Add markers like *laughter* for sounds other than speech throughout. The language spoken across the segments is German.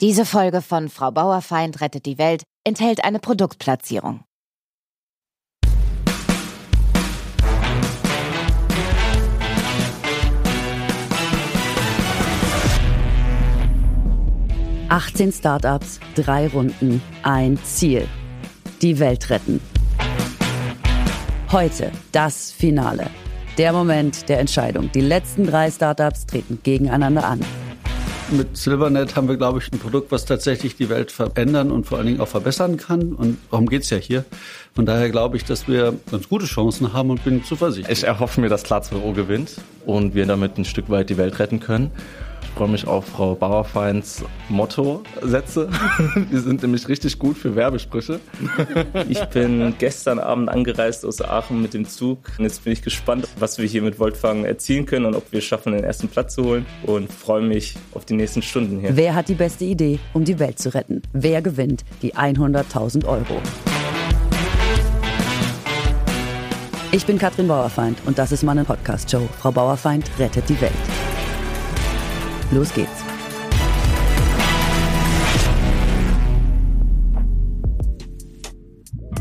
Diese Folge von Frau Bauerfeind rettet die Welt enthält eine Produktplatzierung. Achtzehn Startups, drei Runden, ein Ziel. Die Welt retten. Heute das Finale. Der Moment der Entscheidung. Die letzten drei Startups treten gegeneinander an. Mit Silvernet haben wir, glaube ich, ein Produkt, was tatsächlich die Welt verändern und vor allen Dingen auch verbessern kann. Und darum geht's ja hier. Von daher glaube ich, dass wir ganz gute Chancen haben und bin zuversichtlich. Ich erhoffe mir, dass Platz gewinnt und wir damit ein Stück weit die Welt retten können. Ich freue mich auf Frau Bauerfeins Motto-Sätze. *laughs* Die sind nämlich richtig gut für Werbesprüche. Ich bin gestern Abend angereist aus Aachen mit dem Zug. Und jetzt bin ich gespannt, was wir hier mit Voltfang erzielen können und ob wir es schaffen, den ersten Platz zu holen. Und freue mich auf die nächsten Stunden hier. Wer hat die beste Idee, um die Welt zu retten? Wer gewinnt die 100.000 Euro? Ich bin Katrin Bauerfeind und das ist meine Podcast-Show. Frau Bauerfeind rettet die Welt. Los geht's.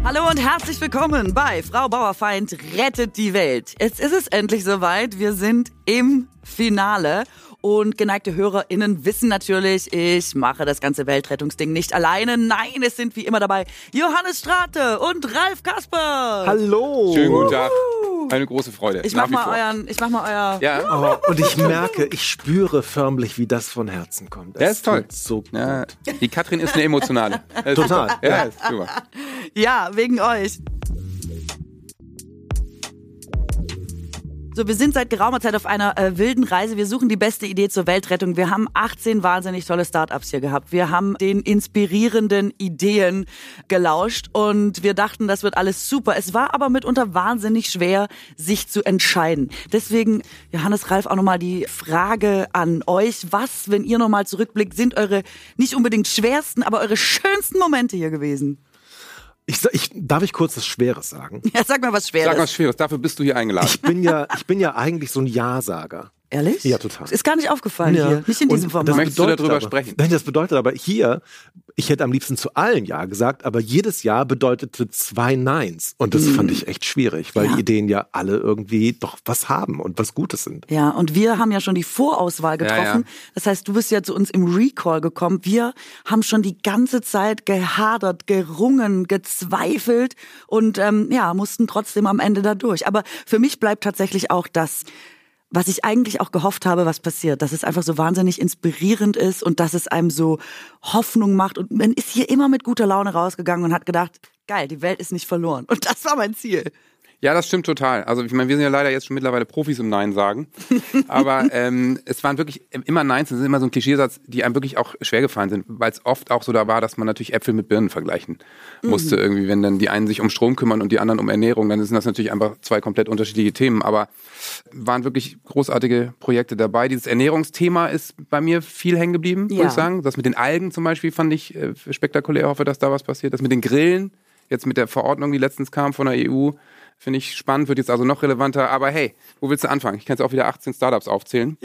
Hallo und herzlich willkommen bei Frau Bauerfeind rettet die Welt. Jetzt ist es endlich soweit. Wir sind im Finale und geneigte HörerInnen wissen natürlich, ich mache das ganze Weltrettungsding nicht alleine. Nein, es sind wie immer dabei Johannes Strate und Ralf Kasper. Hallo. Schönen guten Tag. Eine große Freude. Ich mach mal euren, ich mach mal euer. Ja. Oh, und ich merke, ich spüre förmlich, wie das von Herzen kommt. Das ist toll. So gut. Ja, die Katrin ist eine emotionale. *laughs* Total. Ja, ist super. *laughs* Ja, wegen euch. So, wir sind seit geraumer Zeit auf einer äh, wilden Reise. Wir suchen die beste Idee zur Weltrettung. Wir haben 18 wahnsinnig tolle Startups hier gehabt. Wir haben den inspirierenden Ideen gelauscht und wir dachten, das wird alles super. Es war aber mitunter wahnsinnig schwer, sich zu entscheiden. Deswegen, Johannes Ralf, auch nochmal die Frage an euch. Was, wenn ihr nochmal zurückblickt, sind eure nicht unbedingt schwersten, aber eure schönsten Momente hier gewesen? Ich, sa- ich, darf ich kurz was Schweres sagen? Ja, sag mal was Schweres. Sag was Schweres, dafür bist du hier eingeladen. Ich bin ja, ich bin ja eigentlich so ein Ja-Sager. Ehrlich? Ja, total. Ist gar nicht aufgefallen Ja. hier. Nicht in Und diesem das Format. Möchtest du darüber aber, sprechen? Nein, das bedeutet aber hier, ich hätte am liebsten zu allen Ja gesagt, aber jedes Ja bedeutete zwei Neins. Und das fand ich echt schwierig, weil Ja. die Ideen ja alle irgendwie doch was haben und was Gutes sind. Ja, und wir haben ja schon die Vorauswahl Ja, getroffen. ja. Das heißt, du bist ja zu uns im Recall gekommen. Wir haben schon die ganze Zeit gehadert, gerungen, gezweifelt und ähm, ja, mussten trotzdem am Ende da durch. Aber für mich bleibt tatsächlich auch das, was ich eigentlich auch gehofft habe, was passiert, dass es einfach so wahnsinnig inspirierend ist und dass es einem so Hoffnung macht. Und man ist hier immer mit guter Laune rausgegangen und hat gedacht, geil, die Welt ist nicht verloren. Und das war mein Ziel. Ja, das stimmt total. Also ich meine, wir sind ja leider jetzt schon mittlerweile Profis im Nein sagen. *laughs* Aber ähm, es waren wirklich immer Neins, das ist immer so ein Klischeesatz, die einem wirklich auch schwer gefallen sind, weil es oft auch so da war, dass man natürlich Äpfel mit Birnen vergleichen musste irgendwie. Wenn dann die einen sich um Strom kümmern und die anderen um Ernährung, dann sind das natürlich einfach zwei komplett unterschiedliche Themen. Aber waren wirklich großartige Projekte dabei. Dieses Ernährungsthema ist bei mir viel hängen geblieben, Ja. muss ich sagen. Das mit den Algen zum Beispiel fand ich äh, spektakulär. Hoffe, dass da was passiert. Das mit den Grillen, jetzt mit der Verordnung, die letztens kam von der EU, finde ich spannend, wird jetzt also noch relevanter. Aber hey, wo willst du anfangen? Ich kann jetzt auch wieder 18 Startups aufzählen.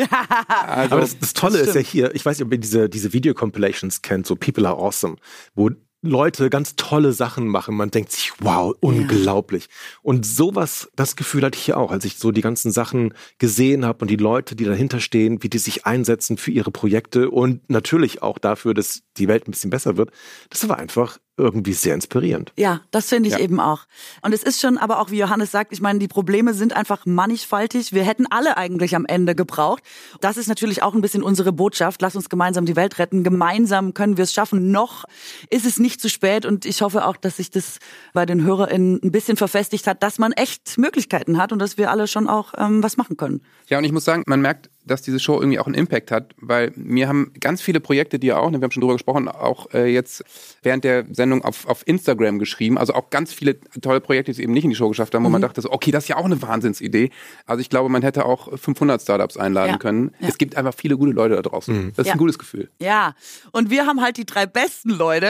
Also, Aber das, das Tolle ist ja hier, ich weiß nicht, ob ihr diese, diese Video-Compilations kennt, so People Are Awesome, wo Leute ganz tolle Sachen machen. Man denkt sich, wow, unglaublich. Und sowas, das Gefühl hatte ich hier auch, als ich so die ganzen Sachen gesehen habe und die Leute, die dahinter stehen, wie die sich einsetzen für ihre Projekte und natürlich auch dafür, dass die Welt ein bisschen besser wird. Das war einfach irgendwie sehr inspirierend. Ja, das finde ich Ja. eben auch. Und es ist schon, aber auch wie Johannes sagt, ich meine, die Probleme sind einfach mannigfaltig. Wir hätten alle eigentlich am Ende gebraucht. Das ist natürlich auch ein bisschen unsere Botschaft. Lass uns gemeinsam die Welt retten. Gemeinsam können wir es schaffen. Noch ist es nicht zu spät. Und ich hoffe auch, dass sich das bei den HörerInnen ein bisschen verfestigt hat, dass man echt Möglichkeiten hat und dass wir alle schon auch ähm, was machen können. Ja, und ich muss sagen, man merkt, dass diese Show irgendwie auch einen Impact hat, weil mir haben ganz viele Projekte, die ja auch, ne, wir haben schon drüber gesprochen, auch äh, jetzt während der Sendung auf, auf Instagram geschrieben. Also auch ganz viele tolle Projekte, die es eben nicht in die Show geschafft haben, wo man dachte, so, okay, das ist ja auch eine Wahnsinnsidee. Also ich glaube, man hätte auch 500 Startups einladen Ja, können. ja. Es gibt einfach viele gute Leute da draußen. Das ist Ja. ein gutes Gefühl. Ja, und wir haben halt die drei besten Leute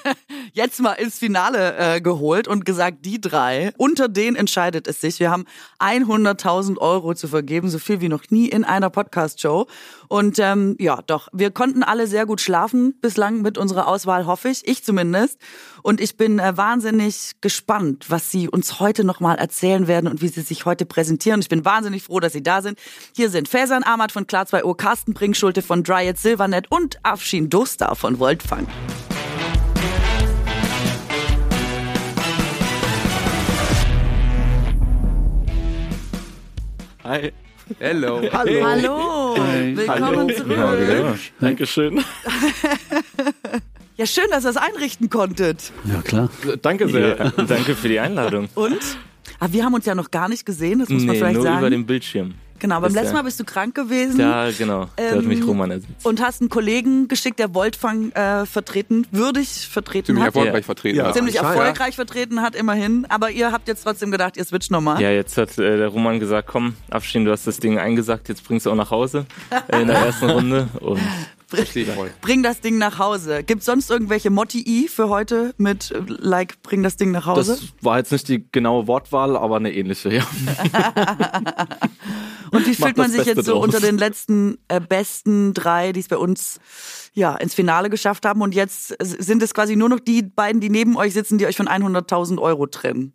*laughs* jetzt mal ins Finale äh, geholt und gesagt, die drei, unter denen entscheidet es sich. Wir haben 100.000 Euro zu vergeben, so viel wie noch nie in einer meiner Podcast-Show. Und ähm, ja, doch, wir konnten alle sehr gut schlafen bislang mit unserer Auswahl, hoffe ich. Ich zumindest. Und ich bin äh, wahnsinnig gespannt, was Sie uns heute nochmal erzählen werden und wie Sie sich heute präsentieren. Ich bin wahnsinnig froh, dass Sie da sind. Hier sind Fasan Ahmad von Klar 2 Uhr, Carsten Bringschulte von Dryad Silvernet und Afshin Dostar von Voltfang. Hi. Hello. Hallo. Hallo, willkommen zurück. Dankeschön. Ja, schön, dass ihr es einrichten konntet. Ja, klar. Danke sehr. Ja, danke für die Einladung. Und? Aber wir haben uns ja noch gar nicht gesehen, das muss man Nee, vielleicht nur sagen. über den Bildschirm. Genau, beim letzten Mal bist du krank gewesen. Ja, genau. Da hat Ähm, mich Roman ersetzt. Und hast einen Kollegen geschickt, der Voltfang äh, vertreten, würdig vertreten Ziemlich hat. erfolgreich Ja. vertreten. Ja. hat. Ziemlich erfolgreich vertreten hat, immerhin. Aber ihr habt jetzt trotzdem gedacht, ihr switcht nochmal. Ja, jetzt hat äh, der Roman gesagt, komm, Abstehen, du hast das Ding eingesagt, jetzt bringst du auch nach Hause äh, in der *laughs* ersten Runde. Und Verstehe ich voll. Bring das Ding nach Hause. Gibt sonst irgendwelche Motti für heute mit äh, like, bring das Ding nach Hause? Das war jetzt nicht die genaue Wortwahl, aber eine ähnliche, ja. *laughs* *laughs* Und wie fühlt man sich Beste jetzt so draus. unter den letzten äh, besten drei, die es bei uns ja ins Finale geschafft haben? Und jetzt sind es quasi nur noch die beiden, die neben euch sitzen, die euch von 100.000 Euro trennen.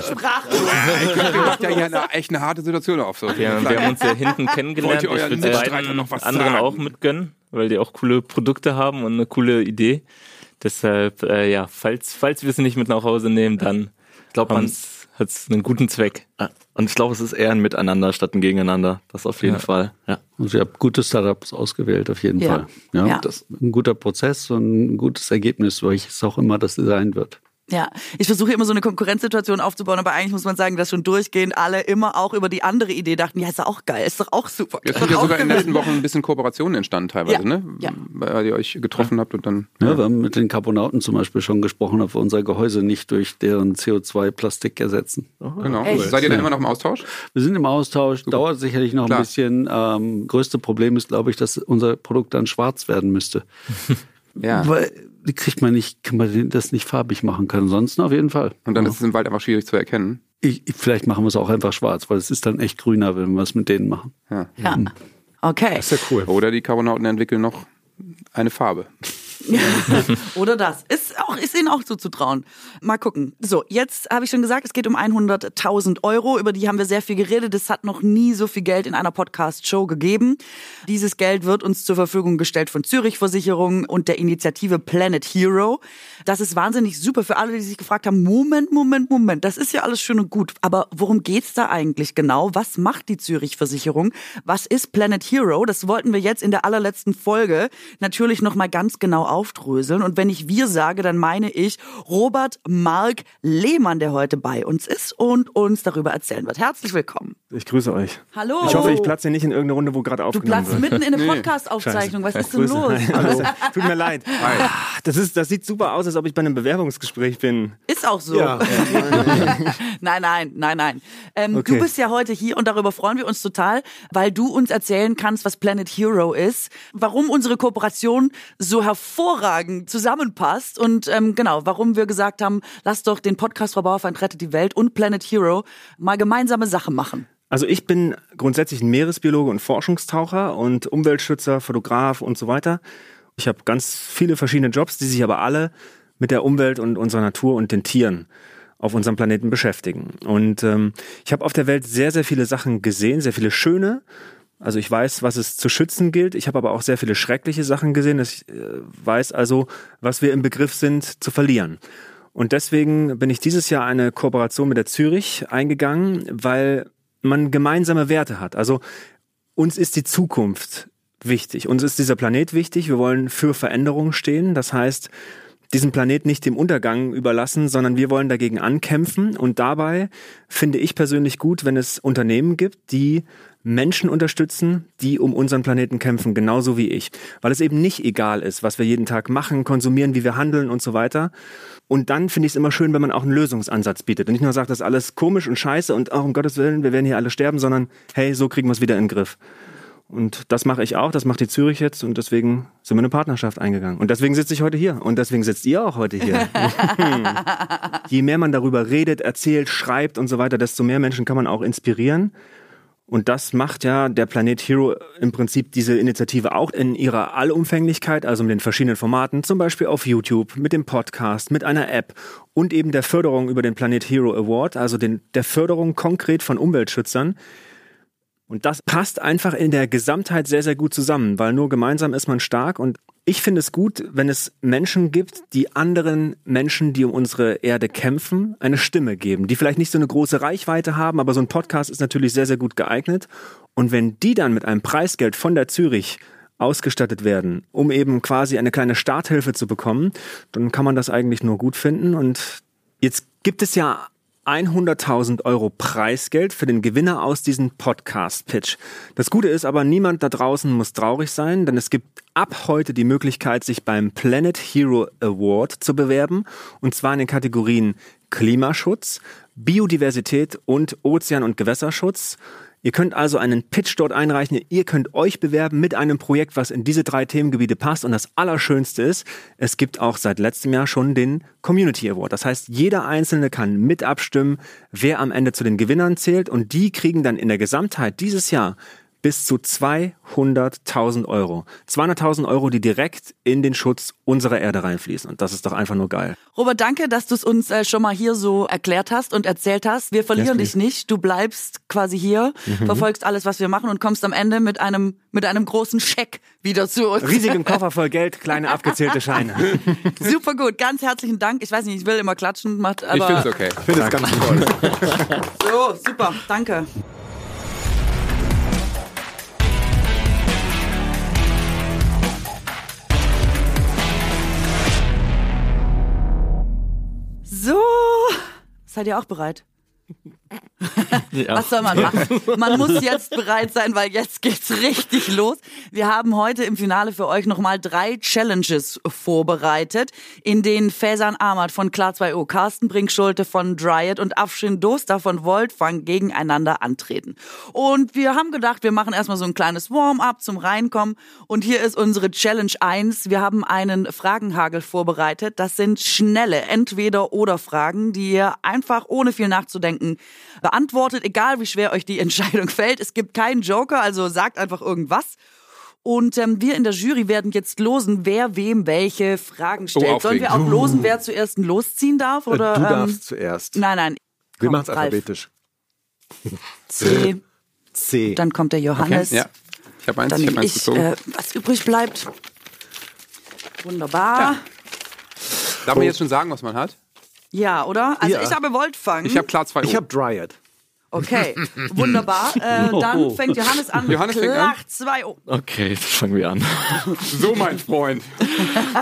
Sprachlos. *laughs* Ihr macht ja hier eine, echt eine harte Situation auf. So. wir, wir haben uns ja hinten kennengelernt. Wollt ihr Ich euren würde Mitstreiter beiden noch was anderen sagen? auch mitgönnen, weil die auch coole Produkte haben und eine coole Idee. Deshalb, äh, ja, falls, falls wir sie nicht mit nach Hause nehmen, dann glaube, man- hat es einen guten Zweck. Und ich glaube, es ist eher ein Miteinander statt ein Gegeneinander. Das auf jeden Ja. Fall. Ja. Also ihr habt gute Startups ausgewählt, auf jeden Ja. Fall. Ja, Ja. Das ist ein guter Prozess und ein gutes Ergebnis, welches auch immer das sein wird. Ja, ich versuche immer so eine Konkurrenzsituation aufzubauen, aber eigentlich muss man sagen, dass schon durchgehend alle immer auch über die andere Idee dachten, ja, ist doch auch geil, ist doch auch super. Jetzt sind ja sogar in den letzten Wochen ein bisschen Kooperationen entstanden teilweise, Ja. ne? Ja. Weil ihr euch getroffen habt und dann. Ja, wir haben mit den Carbonauten zum Beispiel schon gesprochen, ob wir unser Gehäuse nicht durch deren CO2-Plastik ersetzen. Genau. Echt? Seid ihr da Ja. immer noch im Austausch? Wir sind im Austausch, dauert sicherlich noch Klar. ein bisschen. Ähm, größte Problem ist, glaube ich, dass unser Produkt dann schwarz werden müsste. *laughs* Ja. Weil die kriegt man nicht, kann man das nicht farbig machen können. Ansonsten auf jeden Fall. Und dann ist es im Wald einfach schwierig zu erkennen. Ich, ich, vielleicht machen wir es auch einfach schwarz, weil es ist dann echt grüner, wenn wir es mit denen machen. Ja. Ja. Okay. Das ist ja cool. Oder die Carbonauten entwickeln noch eine Farbe. Oder das. Ist, auch, ist ihnen auch zuzutrauen. Mal gucken. So, jetzt habe ich schon gesagt, es geht um 100.000 Euro. Über die haben wir sehr viel geredet. Es hat noch nie so viel Geld in einer Podcast-Show gegeben. Dieses Geld wird uns zur Verfügung gestellt von Zürich Versicherung und der Initiative Planet Hero. Das ist wahnsinnig super für alle, die sich gefragt haben, Moment, Moment, Moment, das ist ja alles schön und gut. Aber worum geht's da eigentlich genau? Was macht die Zürich Versicherung? Was ist Planet Hero? Das wollten wir jetzt in der allerletzten Folge natürlich noch mal ganz genau aufdröseln. Und wenn ich wir sage, dann meine ich Robert Mark Lehmann, der heute bei uns ist und uns darüber erzählen wird. Herzlich willkommen. Ich grüße euch. Hallo. Ich hoffe, ich platze nicht in irgendeine Runde, wo gerade Du aufgenommen platzt wird. mitten in eine Nee. Podcast-Aufzeichnung. Was ist denn Grüße. los? Hi. Hallo. *laughs* Tut mir leid. Ah, Das, ist, das sieht super aus, als ob ich bei einem Bewerbungsgespräch bin. Ist auch so. Ja. *laughs* nein, nein, nein, nein. Ähm, Okay. Du bist ja heute hier und darüber freuen wir uns total, weil du uns erzählen kannst, was Planet Hero ist, warum unsere Kooperation so hervorragend zusammenpasst und ähm, genau, warum wir gesagt haben, lass doch den Podcast Frau Bauerfeind rettet die Welt und Planet Hero mal gemeinsame Sache machen. Also ich bin grundsätzlich ein Meeresbiologe und Forschungstaucher und Umweltschützer, Fotograf und so weiter. Ich habe ganz viele verschiedene Jobs, die sich aber alle mit der Umwelt und unserer Natur und den Tieren auf unserem Planeten beschäftigen. Und ähm, ich habe auf der Welt sehr, sehr viele Sachen gesehen, sehr viele schöne. Also ich weiß, was es zu schützen gilt. Ich habe aber auch sehr viele schreckliche Sachen gesehen. Ich äh, weiß also, was wir im Begriff sind zu verlieren. Und deswegen bin ich dieses Jahr eine Kooperation mit der Zürich eingegangen, weil man gemeinsame Werte hat. Also uns ist die Zukunft wichtig. Uns ist dieser Planet wichtig. Wir wollen für Veränderung stehen. Das heißt, diesen Planet nicht dem Untergang überlassen, sondern wir wollen dagegen ankämpfen. Und dabei finde ich persönlich gut, wenn es Unternehmen gibt, die Menschen unterstützen, die um unseren Planeten kämpfen, genauso wie ich. Weil es eben nicht egal ist, was wir jeden Tag machen, konsumieren, wie wir handeln und so weiter. Und dann finde ich es immer schön, wenn man auch einen Lösungsansatz bietet und nicht nur sagt, das ist alles komisch und scheiße und auch um Gottes Willen, wir werden hier alle sterben, sondern hey, so kriegen wir es wieder in den Griff. Und das mache ich auch, das macht die Zürich jetzt und deswegen sind wir eine Partnerschaft eingegangen. Und deswegen sitze ich heute hier und deswegen sitzt ihr auch heute hier. *laughs* Je mehr man darüber redet, erzählt, schreibt und so weiter, desto mehr Menschen kann man auch inspirieren. Und das macht ja der Planet Hero im Prinzip diese Initiative auch in ihrer Allumfänglichkeit, also mit den verschiedenen Formaten, zum Beispiel auf YouTube, mit dem Podcast, mit einer App und eben der Förderung über den Planet Hero Award, also den, der Förderung konkret von Umweltschützern. Und das passt einfach in der Gesamtheit sehr, sehr gut zusammen, weil nur gemeinsam ist man stark. Und ich finde es gut, wenn es Menschen gibt, die anderen Menschen, die um unsere Erde kämpfen, eine Stimme geben, die vielleicht nicht so eine große Reichweite haben, aber so ein Podcast ist natürlich sehr, sehr gut geeignet. Und wenn die dann mit einem Preisgeld von der Zürich ausgestattet werden, um eben quasi eine kleine Starthilfe zu bekommen, dann kann man das eigentlich nur gut finden. Und jetzt gibt es ja 100.000 Euro Preisgeld für den Gewinner aus diesem Podcast-Pitch. Das Gute ist aber, niemand da draußen muss traurig sein, denn es gibt ab heute die Möglichkeit, sich beim Planet Hero Award zu bewerben, und zwar in den Kategorien Klimaschutz, Biodiversität und Ozean- und Gewässerschutz. Ihr könnt also einen Pitch dort einreichen. Ihr könnt euch bewerben mit einem Projekt, was in diese drei Themengebiete passt. Und das Allerschönste ist, es gibt auch seit letztem Jahr schon den Community Award. Das heißt, jeder Einzelne kann mit abstimmen, wer am Ende zu den Gewinnern zählt. Und die kriegen dann in der Gesamtheit dieses Jahr bis zu 200.000 Euro. 200.000 Euro, die direkt in den Schutz unserer Erde reinfließen. Und das ist doch einfach nur geil. Robert, danke, dass du es uns äh, schon mal hier so erklärt hast und erzählt hast. Wir verlieren Yes, dich nicht. Du bleibst quasi hier, Mhm. verfolgst alles, was wir machen und kommst am Ende mit einem, mit einem großen Scheck wieder zu uns. Riesigen *laughs* Koffer voll Geld, kleine abgezählte Scheine. *laughs* Super gut. Ganz herzlichen Dank. Ich weiß nicht, ich will immer klatschen, macht, Ich aber finde es okay. Ich finde es ganz toll. *laughs* so, super. Danke. So, seid ihr auch bereit? Ja. Was soll man machen? Man muss jetzt bereit sein, weil jetzt geht's richtig los. Wir haben heute im Finale für euch nochmal drei Challenges vorbereitet, in denen Faison Ahmad von Klar 2O, Carsten Brinkschulte von Dryad und Afshin Doster von Voltfang gegeneinander antreten. Und wir haben gedacht, wir machen erstmal so ein kleines Warm-up zum Reinkommen. Und hier ist unsere Challenge 1. Wir haben einen Fragenhagel vorbereitet. Das sind schnelle Entweder-Oder-Fragen, die ihr einfach ohne viel nachzudenken beantwortet, egal wie schwer euch die *laughs* Entscheidung fällt. Es gibt keinen Joker, also sagt einfach irgendwas. Und ähm, wir in der Jury werden jetzt losen, wer wem welche Fragen stellt. Sollen wir auch losen, wer zuerst losziehen darf? Oder, du ähm, darfst zuerst. Nein, nein. Wir Komm, machen es alphabetisch. *laughs* C. *laughs* C. Dann kommt der Johannes. Ja. Ich habe eins, Dann ich nehme eins ich, äh, was übrig bleibt. Wunderbar. Darf man jetzt schon sagen, was man hat? Ja, oder? Also Ja. ich habe Voltfang. Ich habe klar zwei Ich habe Dryad. Okay, *laughs* wunderbar. Äh, dann fängt Johannes an. Johannes fängt an? Klach 2 O. Okay, jetzt fangen wir an. So, mein Freund.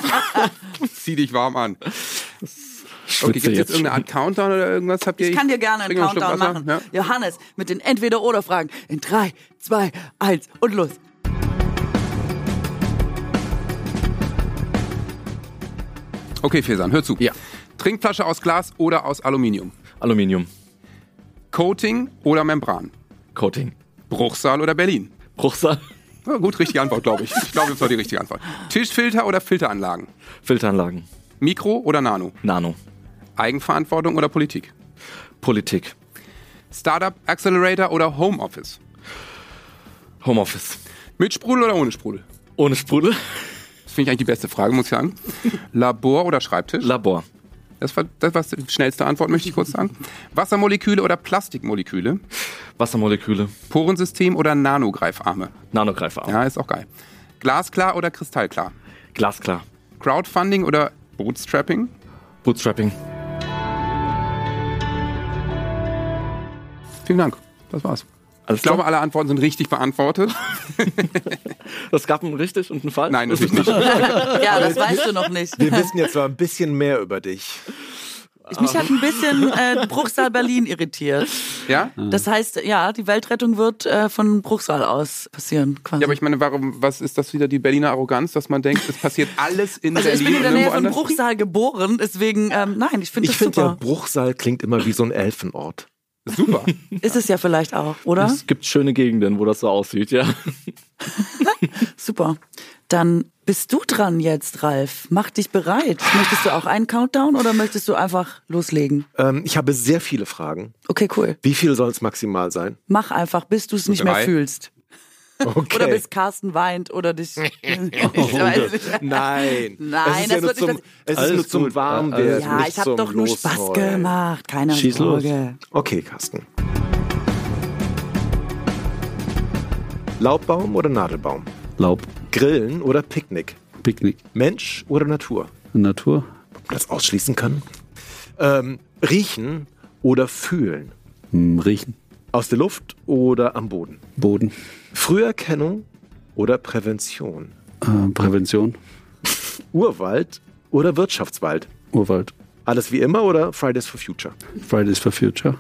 *laughs* Zieh dich warm an. Okay, gibt es jetzt irgendeine Art Countdown oder irgendwas? Habt ihr Ich kann dir gerne einen Countdown machen. Ja. Johannes, mit den Entweder-Oder-Fragen. In 3, 2, 1 und los. Okay, Fesan, hör zu. Ja. Trinkflasche aus Glas oder aus Aluminium? Aluminium. Coating oder Membran? Coating. Bruchsal oder Berlin? Bruchsal. Ja, gut, richtige Antwort, glaube ich. Ich glaube, das war die richtige Antwort. Tischfilter oder Filteranlagen? Filteranlagen. Mikro oder Nano? Nano. Eigenverantwortung oder Politik? Politik. Startup Accelerator oder Homeoffice? Homeoffice. Mit Sprudel oder ohne Sprudel? Ohne Sprudel. Das finde ich eigentlich die beste Frage, muss ich sagen. *laughs* Labor oder Schreibtisch? Labor. Das war, das war die schnellste Antwort, möchte ich kurz sagen. Wassermoleküle oder Plastikmoleküle? Wassermoleküle. Porensystem oder Nanogreifarme? Nanogreifarm. Ja, ist auch geil. Glasklar oder Kristallklar? Glasklar. Crowdfunding oder Bootstrapping? Bootstrapping. Vielen Dank. Das war's. Alles Ich glaube, klar? alle Antworten sind richtig beantwortet. *laughs* Das gab einen richtig und einen falsch? Nein, natürlich nicht. *laughs* Ja, das weißt du noch nicht. Wir wissen jetzt zwar ein bisschen mehr über dich. Ich, mich hat ein bisschen äh, Bruchsal Berlin irritiert. Ja? Das heißt, ja, die Weltrettung wird äh, von Bruchsal aus passieren. Quasi. Ja, aber ich meine, warum, was ist das wieder die Berliner Arroganz, dass man denkt, es passiert alles in also ich Berlin bin in der Nähe von? Bruchsal geboren, deswegen, ähm, nein, ich finde Ich das finde ja, super. Bruchsal klingt immer wie so ein Elfenort. Super. *laughs* Ist es ja vielleicht auch, oder? Es gibt schöne Gegenden, wo das so aussieht, ja. *laughs* Super. Dann Bist du dran jetzt, Ralf? Mach dich bereit. Möchtest du auch einen Countdown oder möchtest du einfach loslegen? Ähm, ich habe sehr viele Fragen. Okay, cool. Wie viel soll es maximal sein? Mach einfach, bis du es nicht mehr drei. fühlst. Okay. Oder bis Carsten weint oder dich. *laughs* ich weiß nicht. Nein. Nein, es ist das ja nur wird nicht zum, das- es ist nur zum. Warmwerden. Ja, nicht ich habe doch nur Spaß Losheulen. gemacht. Keine Schieß los. Sorge. Okay, Carsten. Laubbaum oder Nadelbaum? Laub, Grillen oder Picknick? Picknick, Mensch oder Natur? Natur, Das ausschließen kann. Ähm, riechen oder fühlen? hm, Riechen, Aus der Luft oder am Boden? Boden, Früherkennung oder Prävention? äh, Prävention, Urwald oder Wirtschaftswald? Urwald, Alles wie immer oder Fridays for Future? Fridays for Future,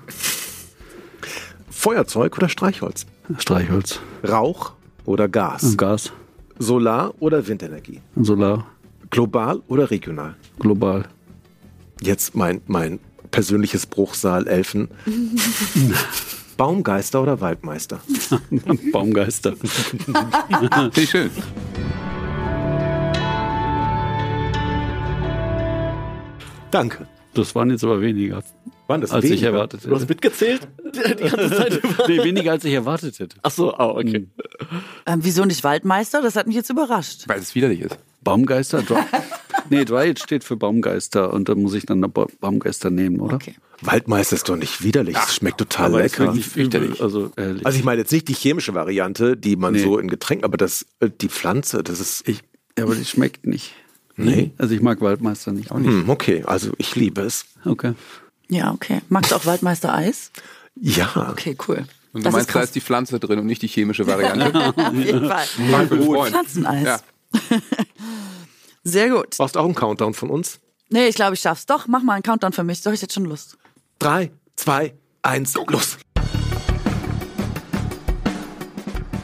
Feuerzeug oder Streichholz? Streichholz, Rauch oder Gas? Gas, Solar oder Windenergie? Solar, Global oder regional? global, Jetzt mein, mein persönliches Bruchsal Elfen. *laughs* Baumgeister oder Waldmeister? *laughs* Baumgeister. *laughs* Ich schön. Danke. Das waren jetzt aber weniger, Waren das als ich weniger? erwartet Du hast hätte. mitgezählt? Die ganze *laughs* Zeit über. Nee, weniger als ich erwartet hätte. Ach so, ah, okay. Ähm, wieso nicht Waldmeister? Das hat mich jetzt überrascht. Weil es widerlich ist. Baumgeister? Dry. Nee, Dry steht für Baumgeister und da muss ich dann Ba- Baumgeister nehmen, oder? Okay. Waldmeister ist doch nicht widerlich. Es schmeckt total lecker. fürchterlich. Also, ehrlich. Also ich meine jetzt nicht die chemische Variante, die man Nee. so in Getränken, aber das, äh, die Pflanze, das ist. ich, ja, aber die schmeckt nicht. Nee. Also ich mag Waldmeister nicht. Hm, okay, also ich liebe es. Okay. Ja, okay. Magst du auch Waldmeister Eis? Ja. Okay, cool. Und du Das meinst, ist da ist die Pflanze drin und nicht die chemische Variante. *laughs* Auf jeden Fall. Pflanzeneis. Ja. *laughs* Sehr gut. Brauchst du auch einen Countdown von uns? Nee, ich glaube, ich schaff's. Doch, mach mal einen Countdown für mich. Doch, ich jetzt schon Lust. Drei, zwei, eins, los.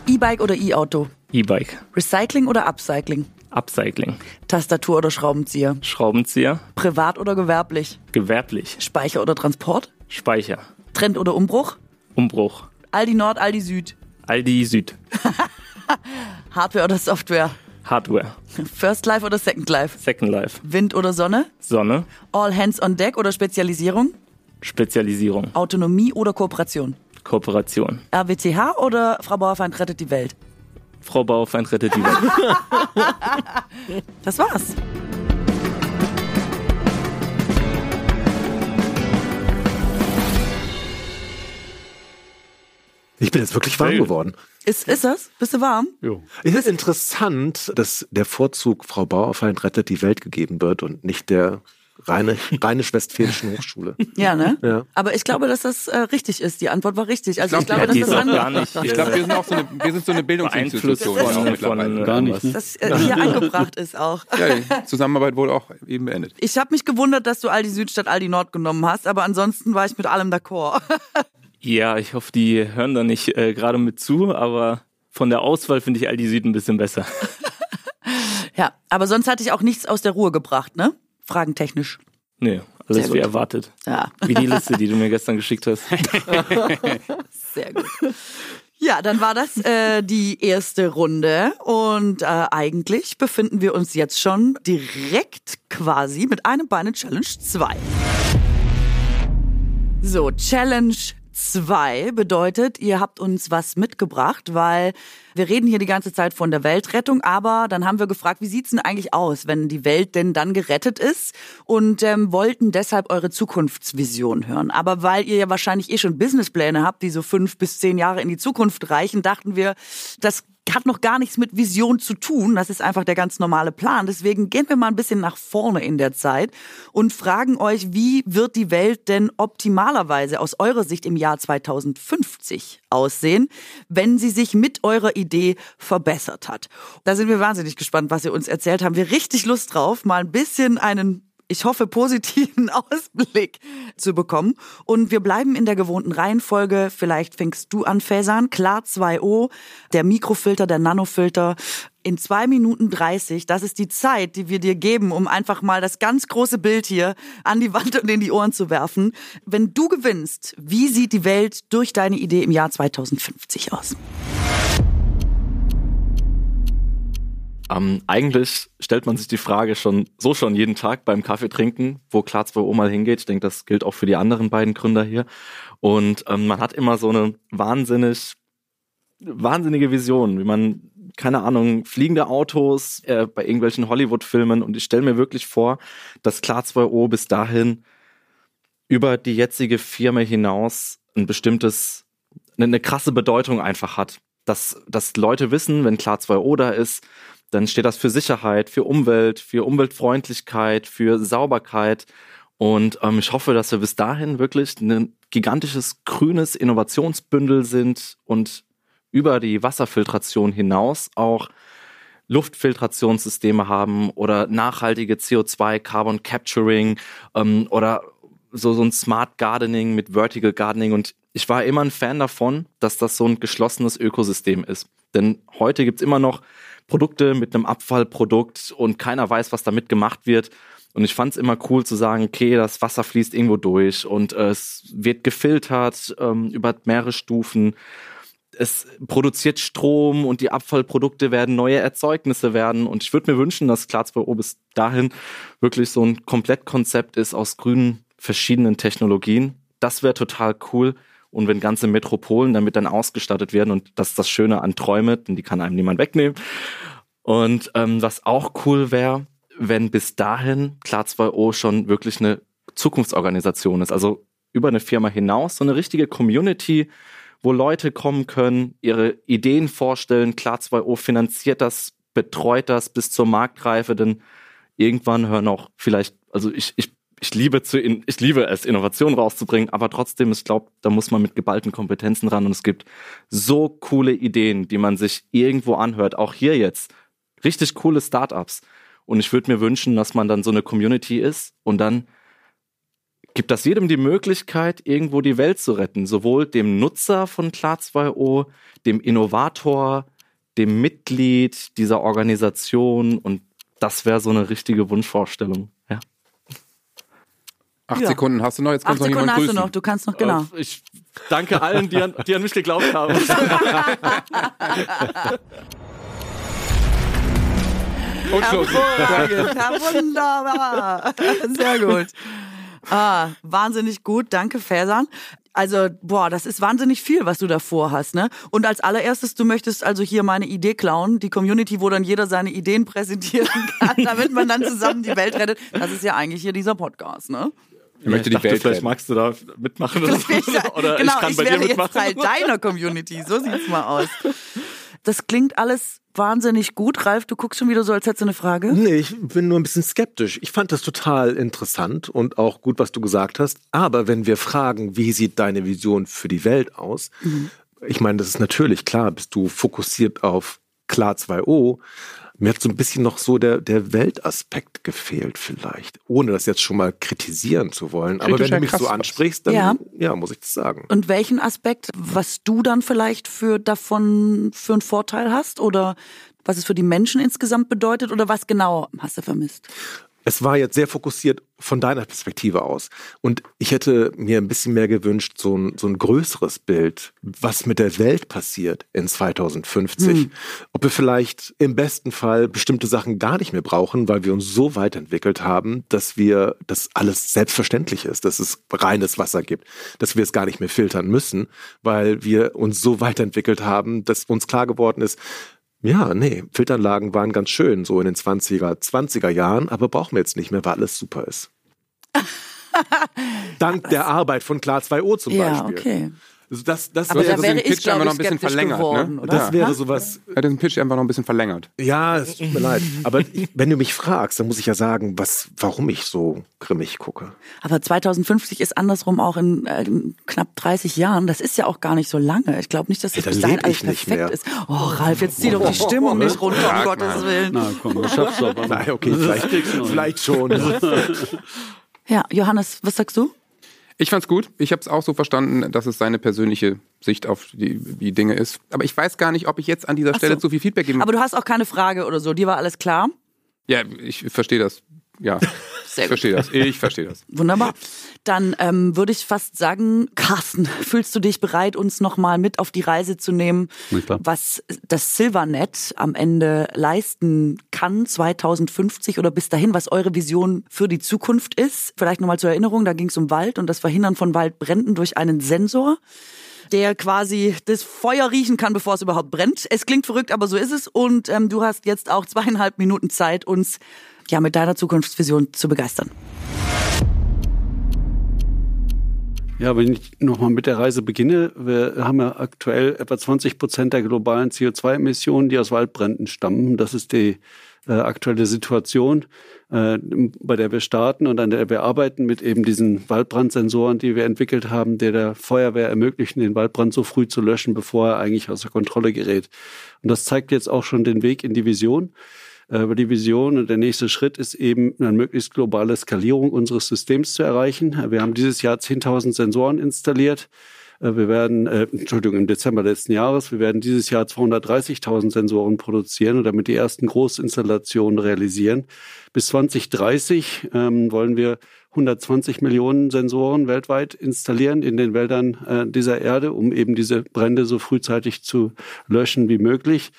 E-Bike oder E-Auto? E-Bike, Recycling oder Upcycling? Upcycling, Tastatur oder Schraubenzieher? Schraubenzieher, Privat oder gewerblich? gewerblich, Speicher oder Transport? Speicher, Trend oder Umbruch? Umbruch, Aldi Nord, Aldi Süd? Aldi Süd, *laughs* Hardware oder Software? Hardware, First Life oder Second Life? Second Life, Wind oder Sonne? Sonne, All Hands on Deck oder Spezialisierung? Spezialisierung, Autonomie oder Kooperation? Kooperation. RWTH oder Frau Bauerfeind rettet die Welt? Frau Bauerfeind rettet die Welt. *laughs* Das war's. Ich bin jetzt wirklich warm geworden. Ist, ist das? Bist du warm? Jo. Es ist interessant, dass der Vorzug Frau Bauerfeind rettet die Welt gegeben wird und nicht der reine, *laughs* rheinisch-westfälischen Hochschule. Ja, ne? Ja. Aber ich glaube, dass das äh, richtig ist. Die Antwort war richtig. Also ich, glaub, glaube, die dass das ist andere, nicht Ich glaube, wir sind auch so eine, wir sind so eine Bildungsinstitution beeinflusst auch von, mittlerweile. von Gar nicht, ne? das äh, hier *laughs* angebracht ist auch. Ja, die Zusammenarbeit wurde auch eben beendet. Ich habe mich gewundert, dass du Aldi Süd statt Aldi Nord genommen hast, aber ansonsten war ich mit allem d'accord. *laughs* Ja, ich hoffe, die hören da nicht äh, gerade mit zu, aber von der Auswahl finde ich Aldi Süd ein bisschen besser. *laughs* ja, aber sonst hatte ich auch nichts aus der Ruhe gebracht, ne? Fragentechnisch. Nee, alles wie erwartet. Ja, Wie die Liste, die du mir gestern geschickt hast. *laughs* sehr gut. Ja, dann war das äh, die erste Runde und äh, eigentlich befinden wir uns jetzt schon direkt quasi mit einem Bein in Challenge 2. So, Challenge 2 bedeutet, ihr habt uns was mitgebracht, weil wir reden hier die ganze Zeit von der Weltrettung, aber dann haben wir gefragt, wie sieht's denn eigentlich aus, wenn die Welt denn dann gerettet ist und ähm, wollten deshalb eure Zukunftsvision hören. Aber weil ihr ja wahrscheinlich eh schon Businesspläne habt, die so fünf bis zehn Jahre in die Zukunft reichen, dachten wir, das hat noch gar nichts mit Vision zu tun. Das ist einfach der ganz normale Plan. Deswegen gehen wir mal ein bisschen nach vorne in der Zeit und fragen euch, wie wird die Welt denn optimalerweise aus eurer Sicht im Jahr 2050 aussehen, wenn sie sich mit eurer Idee verbessert hat? Da sind wir wahnsinnig gespannt, was ihr uns erzählt. Haben wir richtig Lust drauf, mal ein bisschen einen ich hoffe, positiven *laughs* Ausblick zu bekommen. Und wir bleiben in der gewohnten Reihenfolge. Vielleicht fängst du an, Fäsern. Klar 2O, der Mikrofilter, der Nanofilter. In zwei Minuten 30, das ist die Zeit, die wir dir geben, um einfach mal das ganz große Bild hier an die Wand und in die Ohren zu werfen. Wenn du gewinnst, wie sieht die Welt durch deine Idee im Jahr 2050 aus? Ähm, eigentlich stellt man sich die Frage schon so schon jeden Tag beim Kaffee trinken, wo klar 2O mal hingeht. Ich denke, das gilt auch für die anderen beiden Gründer hier. Und ähm, man hat immer so eine wahnsinnig, wahnsinnige Vision, wie man, keine Ahnung, fliegende Autos äh, bei irgendwelchen Hollywood-Filmen. Und ich stelle mir wirklich vor, dass klar 2O bis dahin über die jetzige Firma hinaus ein bestimmtes, eine, eine krasse Bedeutung einfach hat. Dass, dass Leute wissen, wenn klar 2O da ist, dann steht das für Sicherheit, für Umwelt, für Umweltfreundlichkeit, für Sauberkeit. Und ähm, ich hoffe, dass wir bis dahin wirklich ein gigantisches grünes Innovationsbündel sind und über die Wasserfiltration hinaus auch Luftfiltrationssysteme haben oder nachhaltige CO2 Carbon Capturing ähm, oder so, so ein Smart Gardening mit Vertical Gardening. Und ich war immer ein Fan davon, dass das so ein geschlossenes Ökosystem ist. Denn heute gibt's immer noch Produkte mit einem Abfallprodukt und keiner weiß, was damit gemacht wird. Und ich fand es immer cool zu sagen, okay, das Wasser fließt irgendwo durch und äh, es wird gefiltert ähm, über mehrere Stufen. Es produziert Strom und die Abfallprodukte werden neue Erzeugnisse werden. Und ich würde mir wünschen, dass Klar 2O bis dahin wirklich so ein Komplettkonzept ist aus grünen verschiedenen Technologien. Das wäre total cool. Und wenn ganze Metropolen damit dann ausgestattet werden und das ist das Schöne an Träume, denn die kann einem niemand wegnehmen. Und ähm, was auch cool wäre, wenn bis dahin Klar 2O schon wirklich eine Zukunftsorganisation ist. Also über eine Firma hinaus, so eine richtige Community, wo Leute kommen können, ihre Ideen vorstellen. Klar 2O finanziert das, betreut das bis zur Marktreife, denn irgendwann hören auch vielleicht, also ich, ich ich liebe zu, ich liebe es, Innovationen rauszubringen, aber trotzdem, ich glaube, da muss man mit geballten Kompetenzen ran und es gibt so coole Ideen, die man sich irgendwo anhört, auch hier jetzt. Richtig coole Startups. Und ich würde mir wünschen, dass man dann so eine Community ist und dann gibt das jedem die Möglichkeit, irgendwo die Welt zu retten. Sowohl dem Nutzer von Klar2O, dem Innovator, dem Mitglied dieser Organisation und das wäre so eine richtige Wunschvorstellung. Acht Ja. Sekunden hast du noch, jetzt Acht kannst du noch Sekunden hast du noch, du kannst noch, genau. Äh, Ich danke allen, die an, die an mich geglaubt haben. *laughs* Und ja, wunderbar. Sehr gut. Ah, wahnsinnig gut, danke Fäsern. Also, boah, das ist wahnsinnig viel, was du davor hast, ne? Und als allererstes, du möchtest also hier meine Idee klauen, die Community, wo dann jeder seine Ideen präsentieren kann, damit man dann zusammen die Welt rettet. Das ist ja eigentlich hier dieser Podcast, ne? Ich möchte die dachte, Welt vielleicht retten. magst du da mitmachen oder, so. oder genau, ich kann bei wäre dir jetzt mitmachen. Teil deiner Community. So sieht's mal aus. Das klingt alles wahnsinnig gut. Ralf, du guckst schon wieder so, als hättest du eine Frage. Nee, ich bin nur ein bisschen skeptisch. Ich fand das total interessant und auch gut, was du gesagt hast. Aber wenn wir fragen, wie sieht deine Vision für die Welt aus? Ich meine, das ist natürlich klar, bist du fokussiert auf klar 2O. Mir hat so ein bisschen noch so der, der Weltaspekt gefehlt vielleicht, ohne das jetzt schon mal kritisieren zu wollen. Aber wenn du mich so ansprichst, dann Ja. ja. muss ich das sagen. Und welchen Aspekt, was du dann vielleicht für davon für einen Vorteil hast oder was es für die Menschen insgesamt bedeutet oder was genau hast du vermisst? Es war jetzt sehr fokussiert von deiner Perspektive aus. Und ich hätte mir ein bisschen mehr gewünscht, so ein, so ein größeres Bild, was mit der Welt passiert in 2050. Ob wir vielleicht im besten Fall bestimmte Sachen gar nicht mehr brauchen, weil wir uns so weit entwickelt haben, dass wir, dass alles selbstverständlich ist, dass es reines Wasser gibt, dass wir es gar nicht mehr filtern müssen, weil wir uns so weiterentwickelt haben, dass uns klar geworden ist, ja, nee, Filteranlagen waren ganz schön, so in den 20er, 20er Jahren, aber brauchen wir jetzt nicht mehr, weil alles super ist. *laughs* Dank der Arbeit von Klar 2O zum Ja, Beispiel. okay. Also das, das Aber da wäre den ich, Pitch einfach noch ich, ein bisschen skeptisch verlängert, geworden, ne? oder? das wäre Ha? sowas, Er hat den Pitch einfach noch ein bisschen verlängert. ja, es tut mir leid. Aber wenn du mich fragst, dann muss ich ja sagen, was, warum ich so grimmig gucke. Aber 2050 ist andersrum auch in, äh, in knapp 30 Jahren. Das ist ja auch gar nicht so lange. Ich glaube nicht, dass das Ey, bis dahin alles perfekt mehr. ist. Oh, Ralf, jetzt zieh doch die Stimmung nicht runter, um Gottes Willen. Na komm, das schaffst du aber. *laughs* Na, okay, vielleicht, vielleicht schon. *laughs* Ja, Johannes, was sagst du? Ich fand's gut. Ich habe es auch so verstanden, dass es seine persönliche Sicht auf die, die Dinge ist. Aber ich weiß gar nicht, ob ich jetzt an dieser Ach Stelle so. zu viel Feedback geben Aber du hast auch keine Frage oder so. Dir war alles klar? Ja, ich verstehe das. Ja. *laughs* Sehr Ich verstehe das. Ich verstehe das. Wunderbar. Dann ähm, würde ich fast sagen, Carsten, fühlst du dich bereit, uns nochmal mit auf die Reise zu nehmen, was das Silvernet am Ende leisten kann, 2050 oder bis dahin, was eure Vision für die Zukunft ist? Vielleicht nochmal zur Erinnerung, da ging es um Wald und das Verhindern von Waldbränden durch einen Sensor der quasi das Feuer riechen kann, bevor es überhaupt brennt. Es klingt verrückt, aber so ist es. Und ähm, du hast jetzt auch zweieinhalb Minuten Zeit, uns ja mit deiner Zukunftsvision zu begeistern. Ja, wenn ich nochmal mit der Reise beginne, wir haben ja aktuell etwa 20 Prozent der globalen CO2-Emissionen, die aus Waldbränden stammen. Das ist die äh, aktuelle Situation, äh, bei der wir starten und an der wir arbeiten mit eben diesen Waldbrandsensoren, die wir entwickelt haben, der der Feuerwehr ermöglichen, den Waldbrand so früh zu löschen, bevor er eigentlich außer Kontrolle gerät. Und das zeigt jetzt auch schon den Weg in die Vision. Äh, Aber die Vision und der nächste Schritt ist eben eine möglichst globale Skalierung unseres Systems zu erreichen. Wir haben dieses Jahr 10.000 Sensoren installiert. Äh, Wir werden, äh, Entschuldigung, im Dezember letzten Jahres, wir werden dieses Jahr 230.000 Sensoren produzieren und damit die ersten Großinstallationen realisieren. Bis 2030 ähm, wollen wir 120 Millionen Sensoren weltweit installieren in den Wäldern äh, dieser Erde, um eben diese Brände so frühzeitig zu löschen wie möglich.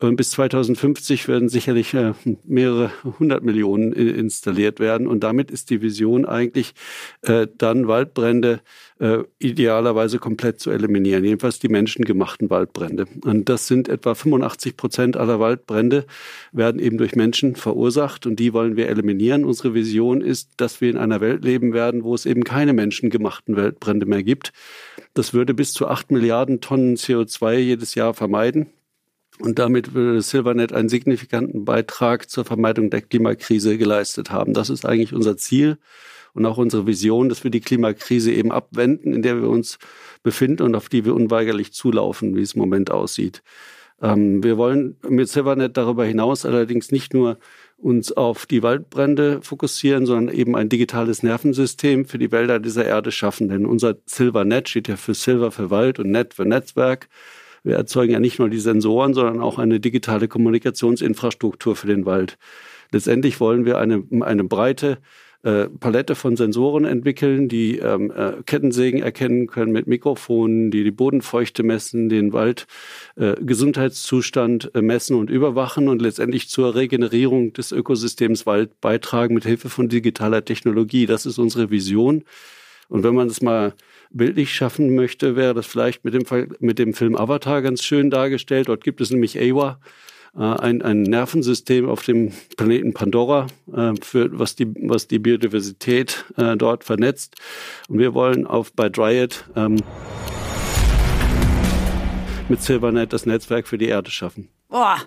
Und bis 2050 werden sicherlich äh, mehrere hundert Millionen äh, installiert werden. Und damit ist die Vision eigentlich, äh, dann Waldbrände äh, idealerweise komplett zu eliminieren. Jedenfalls die menschengemachten Waldbrände. Und das sind etwa 85 Prozent aller Waldbrände werden eben durch Menschen verursacht. Und die wollen wir eliminieren. Unsere Vision ist, dass wir in einer Welt leben werden, wo es eben keine menschengemachten Waldbrände mehr gibt. Das würde bis zu acht Milliarden Tonnen CO2 jedes Jahr vermeiden. Und damit würde Silvernet einen signifikanten Beitrag zur Vermeidung der Klimakrise geleistet haben. Das ist eigentlich unser Ziel und auch unsere Vision, dass wir die Klimakrise eben abwenden, in der wir uns befinden und auf die wir unweigerlich zulaufen, wie es im Moment aussieht. Ähm, wir wollen mit Silvernet darüber hinaus allerdings nicht nur uns auf die Waldbrände fokussieren, sondern eben ein digitales Nervensystem für die Wälder dieser Erde schaffen. Denn unser Silvernet steht ja für Silver für Wald und Net für Netzwerk. Wir erzeugen ja nicht nur die Sensoren, sondern auch eine digitale Kommunikationsinfrastruktur für den Wald. Letztendlich wollen wir eine, eine breite äh, Palette von Sensoren entwickeln, die ähm, äh, Kettensägen erkennen können mit Mikrofonen, die die Bodenfeuchte messen, den Wald äh, äh, messen und überwachen und letztendlich zur Regenerierung des Ökosystems Wald beitragen mit Hilfe von digitaler Technologie. Das ist unsere Vision. Und wenn man es mal bildlich schaffen möchte, wäre das vielleicht mit dem, mit dem Film Avatar ganz schön dargestellt. Dort gibt es nämlich Awa, äh, ein, ein Nervensystem auf dem Planeten Pandora, äh, für, was, die, was die Biodiversität äh, dort vernetzt. Und wir wollen auf bei Dryad ähm, mit Silvernet das Netzwerk für die Erde schaffen. Boah,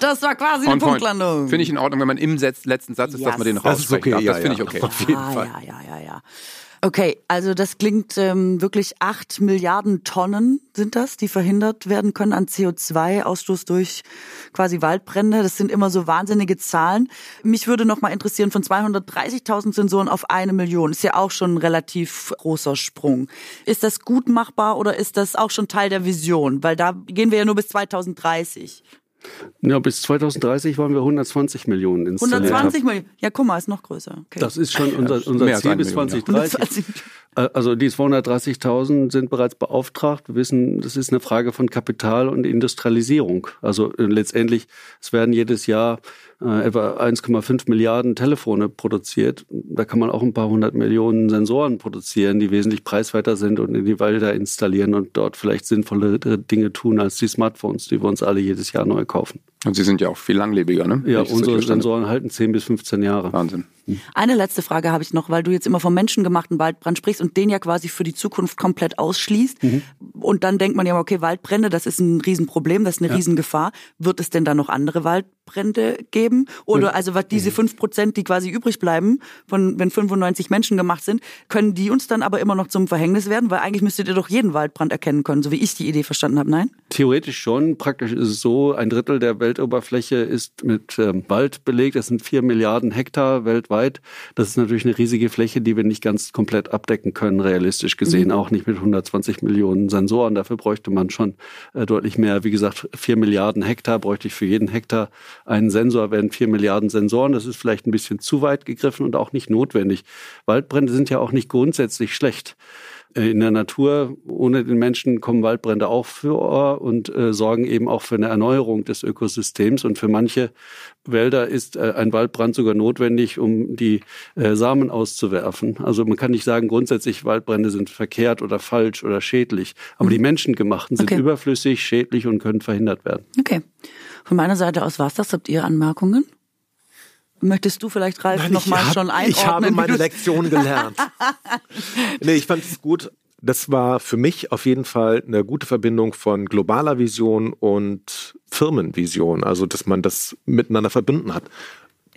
das war quasi eine On point. Punktlandung. Finde ich in Ordnung, wenn man im letzten Satz ist, dass man den noch Das okay, darf. Das ja, finde ich ja. okay. Auf jeden ah, Fall. Ja, ja, ja, ja. Okay, also das klingt ähm, wirklich acht Milliarden Tonnen sind das, die verhindert werden können an CO2-Ausstoß durch quasi Waldbrände. Das sind immer so wahnsinnige Zahlen. Mich würde noch mal interessieren, von 230.000 Sensoren auf eine Million ist ja auch schon ein relativ großer Sprung. Ist das gut machbar oder ist das auch schon Teil der Vision? Weil da gehen wir ja nur bis 2030. Ja, bis 2030 wollen wir 120 Millionen installiert. 120 Millionen. Ja, guck mal, ist noch größer. Okay. Das ist schon unser, unser mehr Ziel bis Million, ja. 2030. 120. Äh, Also die 230.000 sind bereits beauftragt. Wir wissen, das ist eine Frage von Kapital und Industrialisierung. Also äh, letztendlich, es werden jedes Jahr äh, etwa 1,5 Milliarden Telefone produziert. Da kann man auch ein paar hundert Millionen Sensoren produzieren, die wesentlich preiswerter sind und in die Wälder installieren und dort vielleicht sinnvollere Dinge tun als die Smartphones, die wir uns alle jedes Jahr neu kaufen. Und sie sind ja auch viel langlebiger, ne? Ja, unsere Sensoren halten 10 bis 15 Jahre. Wahnsinn. Eine letzte Frage habe ich noch, weil du jetzt immer vom menschengemachten Waldbrand sprichst und den ja quasi für die Zukunft komplett ausschließt. Mhm. Und dann denkt man ja, okay, Waldbrände, das ist ein Riesenproblem, das ist eine Riesengefahr. Wird es denn da noch andere Waldbrände geben? Oder also was Mhm. diese fünf Prozent, die quasi übrig bleiben, von wenn 95 Menschen gemacht sind, können die uns dann aber immer noch zum Verhängnis werden? Weil eigentlich müsstet ihr doch jeden Waldbrand erkennen können, so wie ich die Idee verstanden habe, nein? Theoretisch schon. Praktisch ist es so, ein Drittel der Weltoberfläche ist mit ähm, Wald belegt. Das sind vier Milliarden Hektar weltweit. Das ist natürlich eine riesige Fläche, die wir nicht ganz komplett abdecken können, realistisch gesehen. Auch nicht mit 120 Millionen Sensoren. Dafür bräuchte man schon äh, deutlich mehr. Wie gesagt, vier Milliarden Hektar bräuchte ich für jeden Hektar ein Sensor wären vier Milliarden Sensoren. Das ist vielleicht ein bisschen zu weit gegriffen und auch nicht notwendig. Waldbrände sind ja auch nicht grundsätzlich schlecht. Äh, in der Natur ohne den Menschen kommen Waldbrände auch vor und äh, sorgen eben auch für eine Erneuerung des Ökosystems. Und für manche Wälder ist äh, ein Waldbrand sogar notwendig, um die äh, Samen auszuwerfen. Also man kann nicht sagen, grundsätzlich Waldbrände sind verkehrt oder falsch oder schädlich. Aber mhm. die menschengemachten sind okay. überflüssig, schädlich und können verhindert werden. Okay. Von meiner Seite aus war's das. Habt ihr Anmerkungen? Möchtest du vielleicht, Ralf, nochmal schon einordnen? Ich habe meine Lektion gelernt. *laughs* nee, ich fand es gut. Das war für mich auf jeden Fall eine gute Verbindung von globaler Vision und Firmenvision. Also, dass man das miteinander verbunden hat.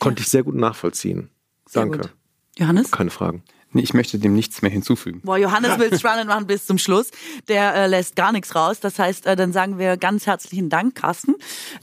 Konnte ja. ich sehr gut nachvollziehen. Sehr Danke. Gut. Johannes? Keine Fragen. Nee, ich möchte dem nichts mehr hinzufügen. Boah, Johannes will spannend machen bis zum Schluss. Der äh, lässt gar nichts raus. Das heißt, äh, dann sagen wir ganz herzlichen Dank, Carsten.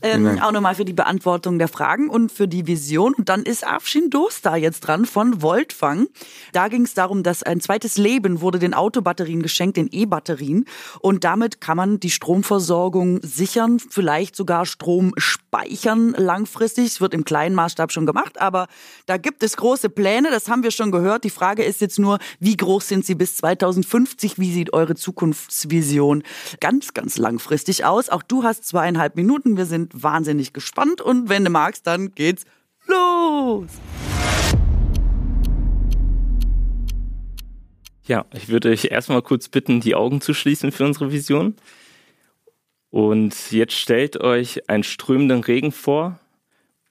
Ähm, Dank. Auch nochmal für die Beantwortung der Fragen und für die Vision. Und dann ist Afshin Dostar jetzt dran von Voltfang. Da ging es darum, dass ein zweites Leben wurde den Autobatterien geschenkt, den E-Batterien. Und damit kann man die Stromversorgung sichern, vielleicht sogar Strom speichern langfristig. Es wird im kleinen Maßstab schon gemacht, aber da gibt es große Pläne. Das haben wir schon gehört. Die Frage ist, ist jetzt nur, wie groß sind Sie bis 2050? Wie sieht eure Zukunftsvision ganz, ganz langfristig aus? Auch du hast zweieinhalb Minuten. Wir sind wahnsinnig gespannt und wenn du magst, dann geht's los. Ja, ich würde euch erstmal kurz bitten, die Augen zu schließen für unsere Vision. Und jetzt stellt euch einen strömenden Regen vor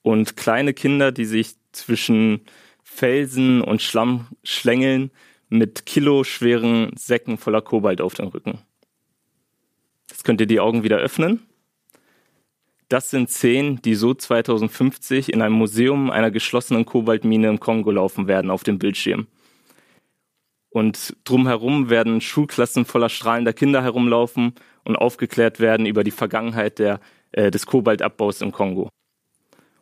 und kleine Kinder, die sich zwischen Felsen und Schlamm schlängeln mit kiloschweren Säcken voller Kobalt auf dem Rücken. Jetzt könnt ihr die Augen wieder öffnen. Das sind Szenen, die so 2050 in einem Museum einer geschlossenen Kobaltmine im Kongo laufen werden auf dem Bildschirm. Und drumherum werden Schulklassen voller strahlender Kinder herumlaufen und aufgeklärt werden über die Vergangenheit der, äh, des Kobaltabbaus im Kongo.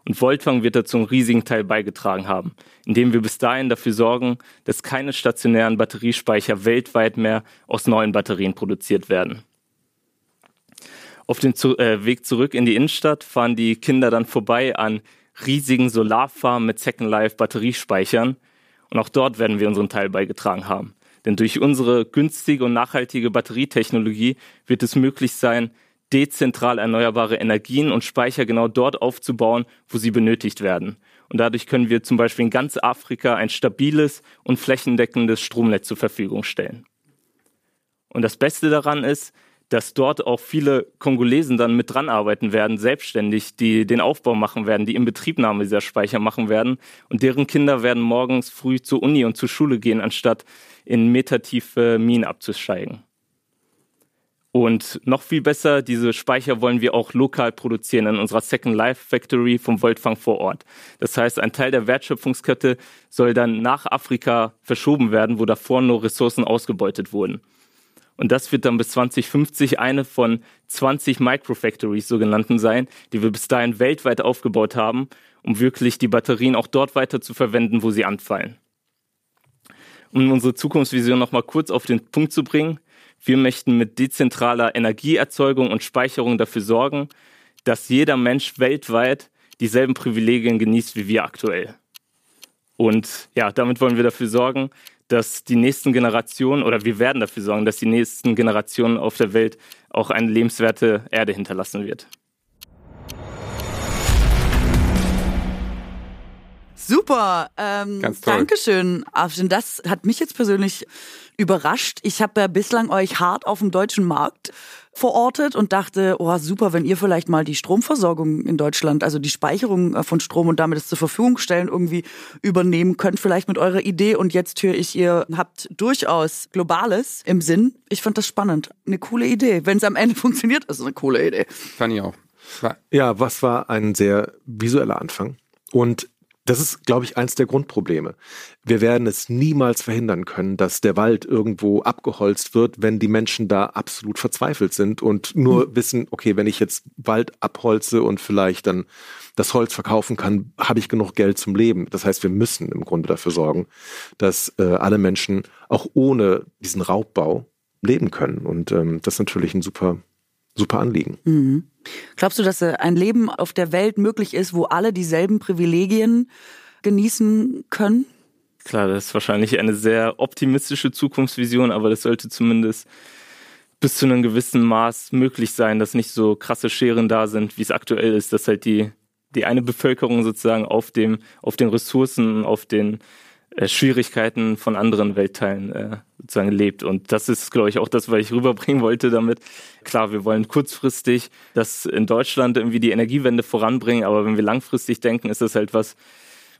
Und Voltfang wird dazu einen riesigen Teil beigetragen haben, indem wir bis dahin dafür sorgen, dass keine stationären Batteriespeicher weltweit mehr aus neuen Batterien produziert werden. Auf dem äh, Weg zurück in die Innenstadt fahren die Kinder dann vorbei an riesigen Solarfarmen mit Second Life Batteriespeichern. Und auch dort werden wir unseren Teil beigetragen haben. Denn durch unsere günstige und nachhaltige Batterietechnologie wird es möglich sein, dezentral erneuerbare Energien und Speicher genau dort aufzubauen, wo sie benötigt werden. Und dadurch können wir zum Beispiel in ganz Afrika ein stabiles und flächendeckendes Stromnetz zur Verfügung stellen. Und das Beste daran ist, dass dort auch viele Kongolesen dann mit dran arbeiten werden, selbstständig, die den Aufbau machen werden, die Inbetriebnahme dieser Speicher machen werden. Und deren Kinder werden morgens früh zur Uni und zur Schule gehen, anstatt in metertiefe Minen abzusteigen. Und noch viel besser, diese Speicher wollen wir auch lokal produzieren in unserer Second Life Factory vom Voltfang vor Ort. Das heißt, ein Teil der Wertschöpfungskette soll dann nach Afrika verschoben werden, wo davor nur Ressourcen ausgebeutet wurden. Und das wird dann bis 2050 eine von 20 Microfactories sogenannten sein, die wir bis dahin weltweit aufgebaut haben, um wirklich die Batterien auch dort weiter zu verwenden, wo sie anfallen. Um unsere Zukunftsvision nochmal kurz auf den Punkt zu bringen. Wir möchten mit dezentraler Energieerzeugung und Speicherung dafür sorgen, dass jeder Mensch weltweit dieselben Privilegien genießt wie wir aktuell. Und ja, damit wollen wir dafür sorgen, dass die nächsten Generationen oder wir werden dafür sorgen, dass die nächsten Generationen auf der Welt auch eine lebenswerte Erde hinterlassen wird. Super. Ähm, Ganz toll. Dankeschön, Afshin. Das hat mich jetzt persönlich überrascht. Ich habe ja bislang euch hart auf dem deutschen Markt verortet und dachte, oh super, wenn ihr vielleicht mal die Stromversorgung in Deutschland, also die Speicherung äh, von Strom und damit es zur Verfügung stellen, irgendwie übernehmen könnt, vielleicht mit eurer Idee. Und jetzt höre ich, ihr habt durchaus Globales im Sinn. Ich fand das spannend. Eine coole Idee. Wenn es am Ende *laughs* funktioniert, ist es eine coole Idee. Fand ich auch. Ja, was war ein sehr visueller Anfang. Und das ist, glaube ich, eins der Grundprobleme. Wir werden es niemals verhindern können, dass der Wald irgendwo abgeholzt wird, wenn die Menschen da absolut verzweifelt sind und nur mhm. wissen, okay, wenn ich jetzt Wald abholze und vielleicht dann das Holz verkaufen kann, habe ich genug Geld zum Leben. Das heißt, wir müssen im Grunde dafür sorgen, dass äh, alle Menschen auch ohne diesen Raubbau leben können. Und ähm, das ist natürlich ein super super Anliegen. Mhm. Glaubst du, dass äh, ein Leben auf der Welt möglich ist, wo alle dieselben Privilegien genießen können? Klar, das ist wahrscheinlich eine sehr optimistische Zukunftsvision, aber das sollte zumindest bis zu einem gewissen Maß möglich sein, dass nicht so krasse Scheren da sind, wie es aktuell ist, dass halt die, die eine Bevölkerung sozusagen auf dem, auf den Ressourcen, auf den äh, Schwierigkeiten von anderen Weltteilen äh, sozusagen lebt. Und das ist, glaube ich, auch das, was ich rüberbringen wollte damit. Klar, wir wollen kurzfristig das in Deutschland irgendwie die Energiewende voranbringen, aber wenn wir langfristig denken, ist das halt was,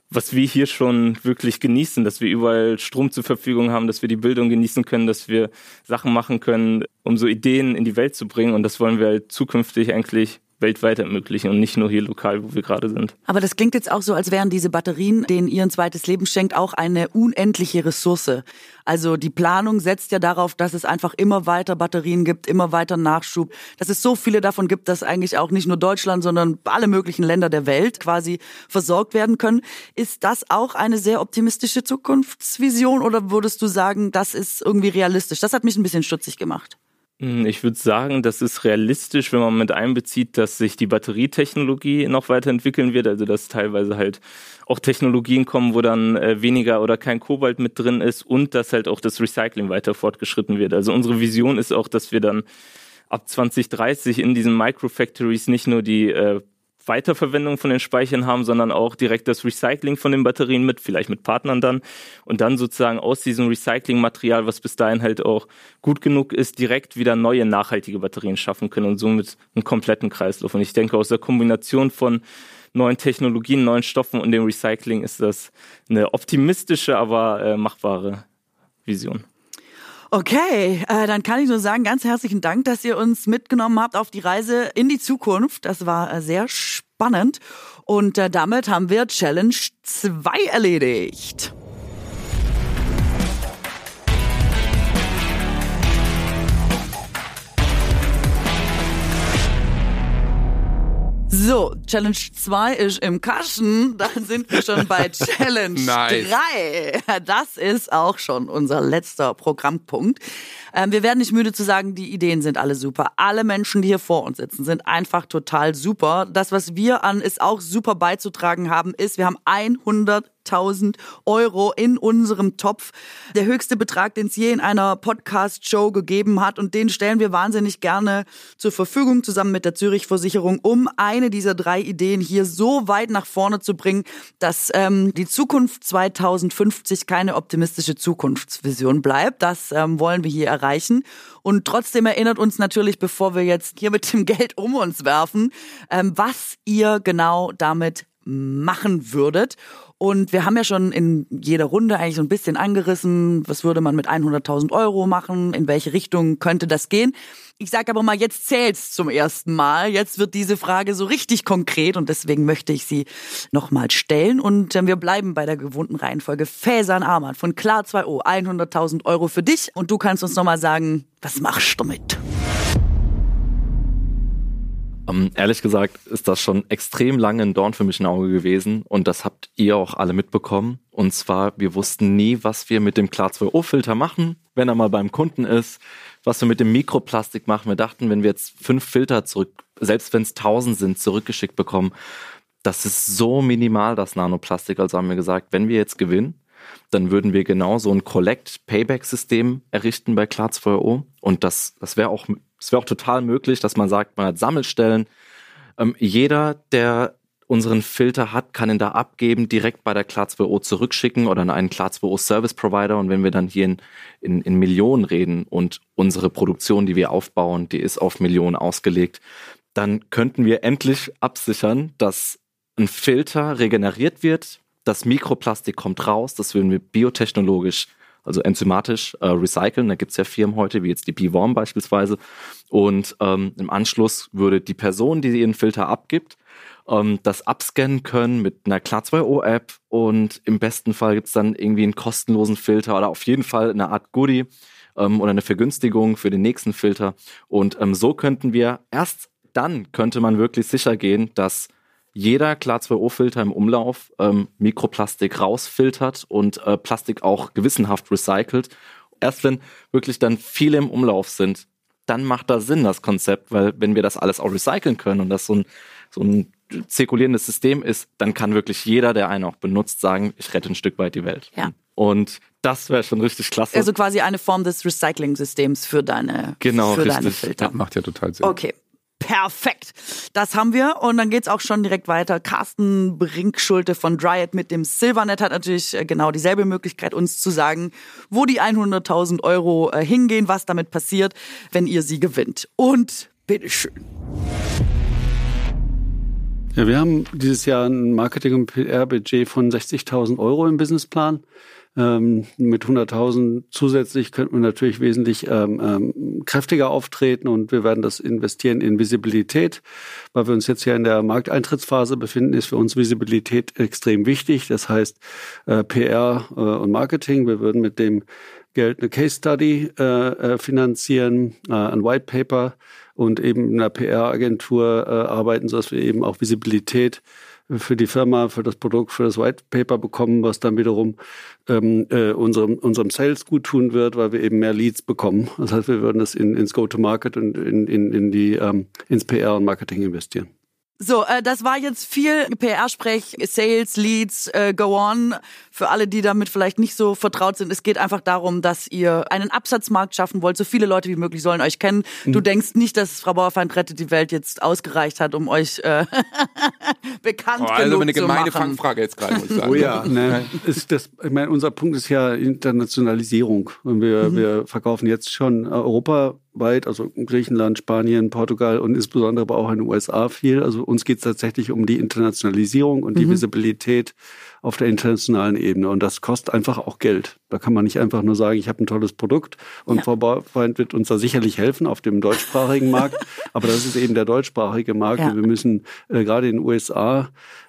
was wir hier schon wirklich genießen, dass wir überall Strom zur Verfügung haben, dass wir die Bildung genießen können, dass wir Sachen machen können, um so Ideen in die Welt zu bringen. Und das wollen wir halt zukünftig eigentlich weltweit ermöglichen und nicht nur hier lokal, wo wir gerade sind. Aber das klingt jetzt auch so, als wären diese Batterien, denen ihr ein zweites Leben schenkt, auch eine unendliche Ressource. Also die Planung setzt ja darauf, dass es einfach immer weiter Batterien gibt, immer weiter Nachschub, dass es so viele davon gibt, dass eigentlich auch nicht nur Deutschland, sondern alle möglichen Länder der Welt quasi versorgt werden können. Ist das auch eine sehr optimistische Zukunftsvision oder würdest du sagen, das ist irgendwie realistisch? Das hat mich ein bisschen stutzig gemacht. Hm, ich würde sagen, das ist realistisch, wenn man mit einbezieht, dass sich die Batterietechnologie noch weiterentwickeln wird, also dass teilweise halt auch Technologien kommen, wo dann äh, weniger oder kein Kobalt mit drin ist und dass halt auch das Recycling weiter fortgeschritten wird. Also unsere Vision ist auch, dass wir dann ab 2030 in diesen Microfactories nicht nur die äh, Weiterverwendung von den Speichern haben, sondern auch direkt das Recycling von den Batterien mit, vielleicht mit Partnern dann. Und dann sozusagen aus diesem Recyclingmaterial, was bis dahin halt auch gut genug ist, direkt wieder neue nachhaltige Batterien schaffen können und somit einen kompletten Kreislauf. Und ich denke, aus der Kombination von neuen Technologien, neuen Stoffen und dem Recycling ist das eine optimistische, aber äh, machbare Vision. Okay, äh, dann kann ich nur sagen, ganz herzlichen Dank, dass ihr uns mitgenommen habt auf die Reise in die Zukunft. Das war äh, sehr spannend. Und äh, damit haben wir Challenge 2 erledigt. So, Challenge 2 ist im Kasten. Dann sind wir schon bei *laughs* Challenge 3. Das ist auch schon unser letzter Programmpunkt. Ähm, wir werden nicht müde zu sagen, die Ideen sind alle super. Alle Menschen, die hier vor uns sitzen, sind einfach total super. Das, was wir an ist auch super beizutragen haben, ist, wir haben 100 1000 Euro in unserem Topf. Der höchste Betrag, den es je in einer Podcast-Show gegeben hat. Und den stellen wir wahnsinnig gerne zur Verfügung zusammen mit der Zürich Versicherung, um eine dieser drei Ideen hier so weit nach vorne zu bringen, dass ähm, die Zukunft 2050 keine optimistische Zukunftsvision bleibt. Das ähm, wollen wir hier erreichen. Und trotzdem erinnert uns natürlich, bevor wir jetzt hier mit dem Geld um uns werfen, ähm, was ihr genau damit machen würdet. Und wir haben ja schon in jeder Runde eigentlich so ein bisschen angerissen, was würde man mit 100.000 Euro machen, in welche Richtung könnte das gehen. Ich sage aber mal, jetzt zählt's zum ersten Mal. Jetzt wird diese Frage so richtig konkret und deswegen möchte ich sie nochmal stellen. Und äh, wir bleiben bei der gewohnten Reihenfolge. Fäsan Arman von Klar 2O, 100.000 Euro für dich. Und du kannst uns nochmal sagen, was machst du damit? Um, ähm, ehrlich gesagt ist das schon extrem lange ein Dorn für mich ein Auge gewesen und das habt ihr auch alle mitbekommen. Und zwar, wir wussten nie, was wir mit dem Klar 2O-Filter machen, wenn er mal beim Kunden ist, was wir mit dem Mikroplastik machen. Wir dachten, wenn wir jetzt fünf Filter zurück, selbst wenn es tausend sind, zurückgeschickt bekommen, das ist so minimal, das Nanoplastik. Also haben wir gesagt, wenn wir jetzt gewinnen, dann würden wir genau so ein Collect-Payback-System errichten bei Klar 2O. Und das, das wäre auch, das wäre auch total möglich, dass man sagt, man hat Sammelstellen. Ähm, jeder, der unseren Filter hat, kann ihn da abgeben, direkt bei der Klar 2O zurückschicken oder an einen Klar 2O Service Provider. Und wenn wir dann hier in, in, in Millionen reden und unsere Produktion, die wir aufbauen, die ist auf Millionen ausgelegt, dann könnten wir endlich absichern, dass ein Filter regeneriert wird, das Mikroplastik kommt raus, das würden wir biotechnologisch, also enzymatisch äh, recyceln. Da gibt's ja Firmen heute, wie jetzt die B-Worm beispielsweise. Und ähm, im Anschluss würde die Person, die ihren Filter abgibt, ähm, das abscannen können mit einer Klar2O-App und im besten Fall gibt's dann irgendwie einen kostenlosen Filter oder auf jeden Fall eine Art Goodie ähm, oder eine Vergünstigung für den nächsten Filter. Und ähm, so könnten wir erst dann könnte man wirklich sicher gehen, dass jeder Klar 2O-Filter im Umlauf ähm, Mikroplastik rausfiltert und äh, Plastik auch gewissenhaft recycelt. Erst wenn wirklich dann viele im Umlauf sind, dann macht das Sinn, das Konzept, weil wenn wir das alles auch recyceln können und das so ein, so ein zirkulierendes System ist, dann kann wirklich jeder, der einen auch benutzt, sagen, ich rette ein Stück weit die Welt. Ja. Und das wäre schon richtig klasse. Also quasi eine Form des Recycling-Systems für deine, Genau, für deine richtig. Filter. Macht ja total Sinn. Okay. Perfekt. Das haben wir und dann geht's auch schon direkt weiter. Carsten Brinkschulte von Dryad mit dem Silvernet hat natürlich äh, genau dieselbe Möglichkeit, uns zu sagen, wo die 100.000 Euro äh, hingehen, was damit passiert, wenn ihr sie gewinnt. Und bitteschön. Ja, wir haben dieses Jahr ein Marketing- und PR-Budget von 60.000 Euro im Businessplan. Ähm, mit 100.000 zusätzlich könnten wir natürlich wesentlich ähm, ähm, kräftiger auftreten und wir werden das investieren in Visibilität. Weil wir uns jetzt ja in der Markteintrittsphase befinden, ist für uns Visibilität extrem wichtig. Das heißt äh, PR äh, und Marketing. Wir würden mit dem Geld eine Case Study äh, äh, finanzieren, äh, ein White Paper und eben in einer PR-Agentur äh, arbeiten, sodass wir eben auch Visibilität für die Firma, für das Produkt, für das White Paper bekommen, was dann wiederum ähm, äh, unserem, unserem Sales gut tun wird, weil wir eben mehr Leads bekommen. Das heißt, wir würden das in, ins Go-to-Market und in, in, in die, ähm, ins PR und Marketing investieren. So, äh, das war jetzt viel PR-Sprech, Sales, Leads, äh, Go On. Für alle, die damit vielleicht nicht so vertraut sind, es geht einfach darum, dass ihr einen Absatzmarkt schaffen wollt. So viele Leute wie möglich sollen euch kennen. Du denkst nicht, dass Frau Bauerfeind rettet die Welt jetzt ausgereicht hat, um euch äh, *laughs* bekannt Oh, also genug eine zu gemeine machen. Fangfrage jetzt gerade, muss ich sagen. Oh ja, *laughs* ne, ist das, ich meine, unser Punkt ist ja Internationalisierung. Und wir, wir verkaufen jetzt schon europaweit, also Griechenland, Spanien, Portugal und insbesondere aber auch in den USA viel. Also uns geht es tatsächlich um die Internationalisierung und die Visibilität auf der internationalen Ebene. Und das kostet einfach auch Geld. Da kann man nicht einfach nur sagen, ich habe ein tolles Produkt und Ja. Frau Bauerfeind wird uns da sicherlich helfen auf dem deutschsprachigen Markt. *laughs* Aber das ist eben der deutschsprachige Markt Ja. und wir müssen äh, gerade in den USA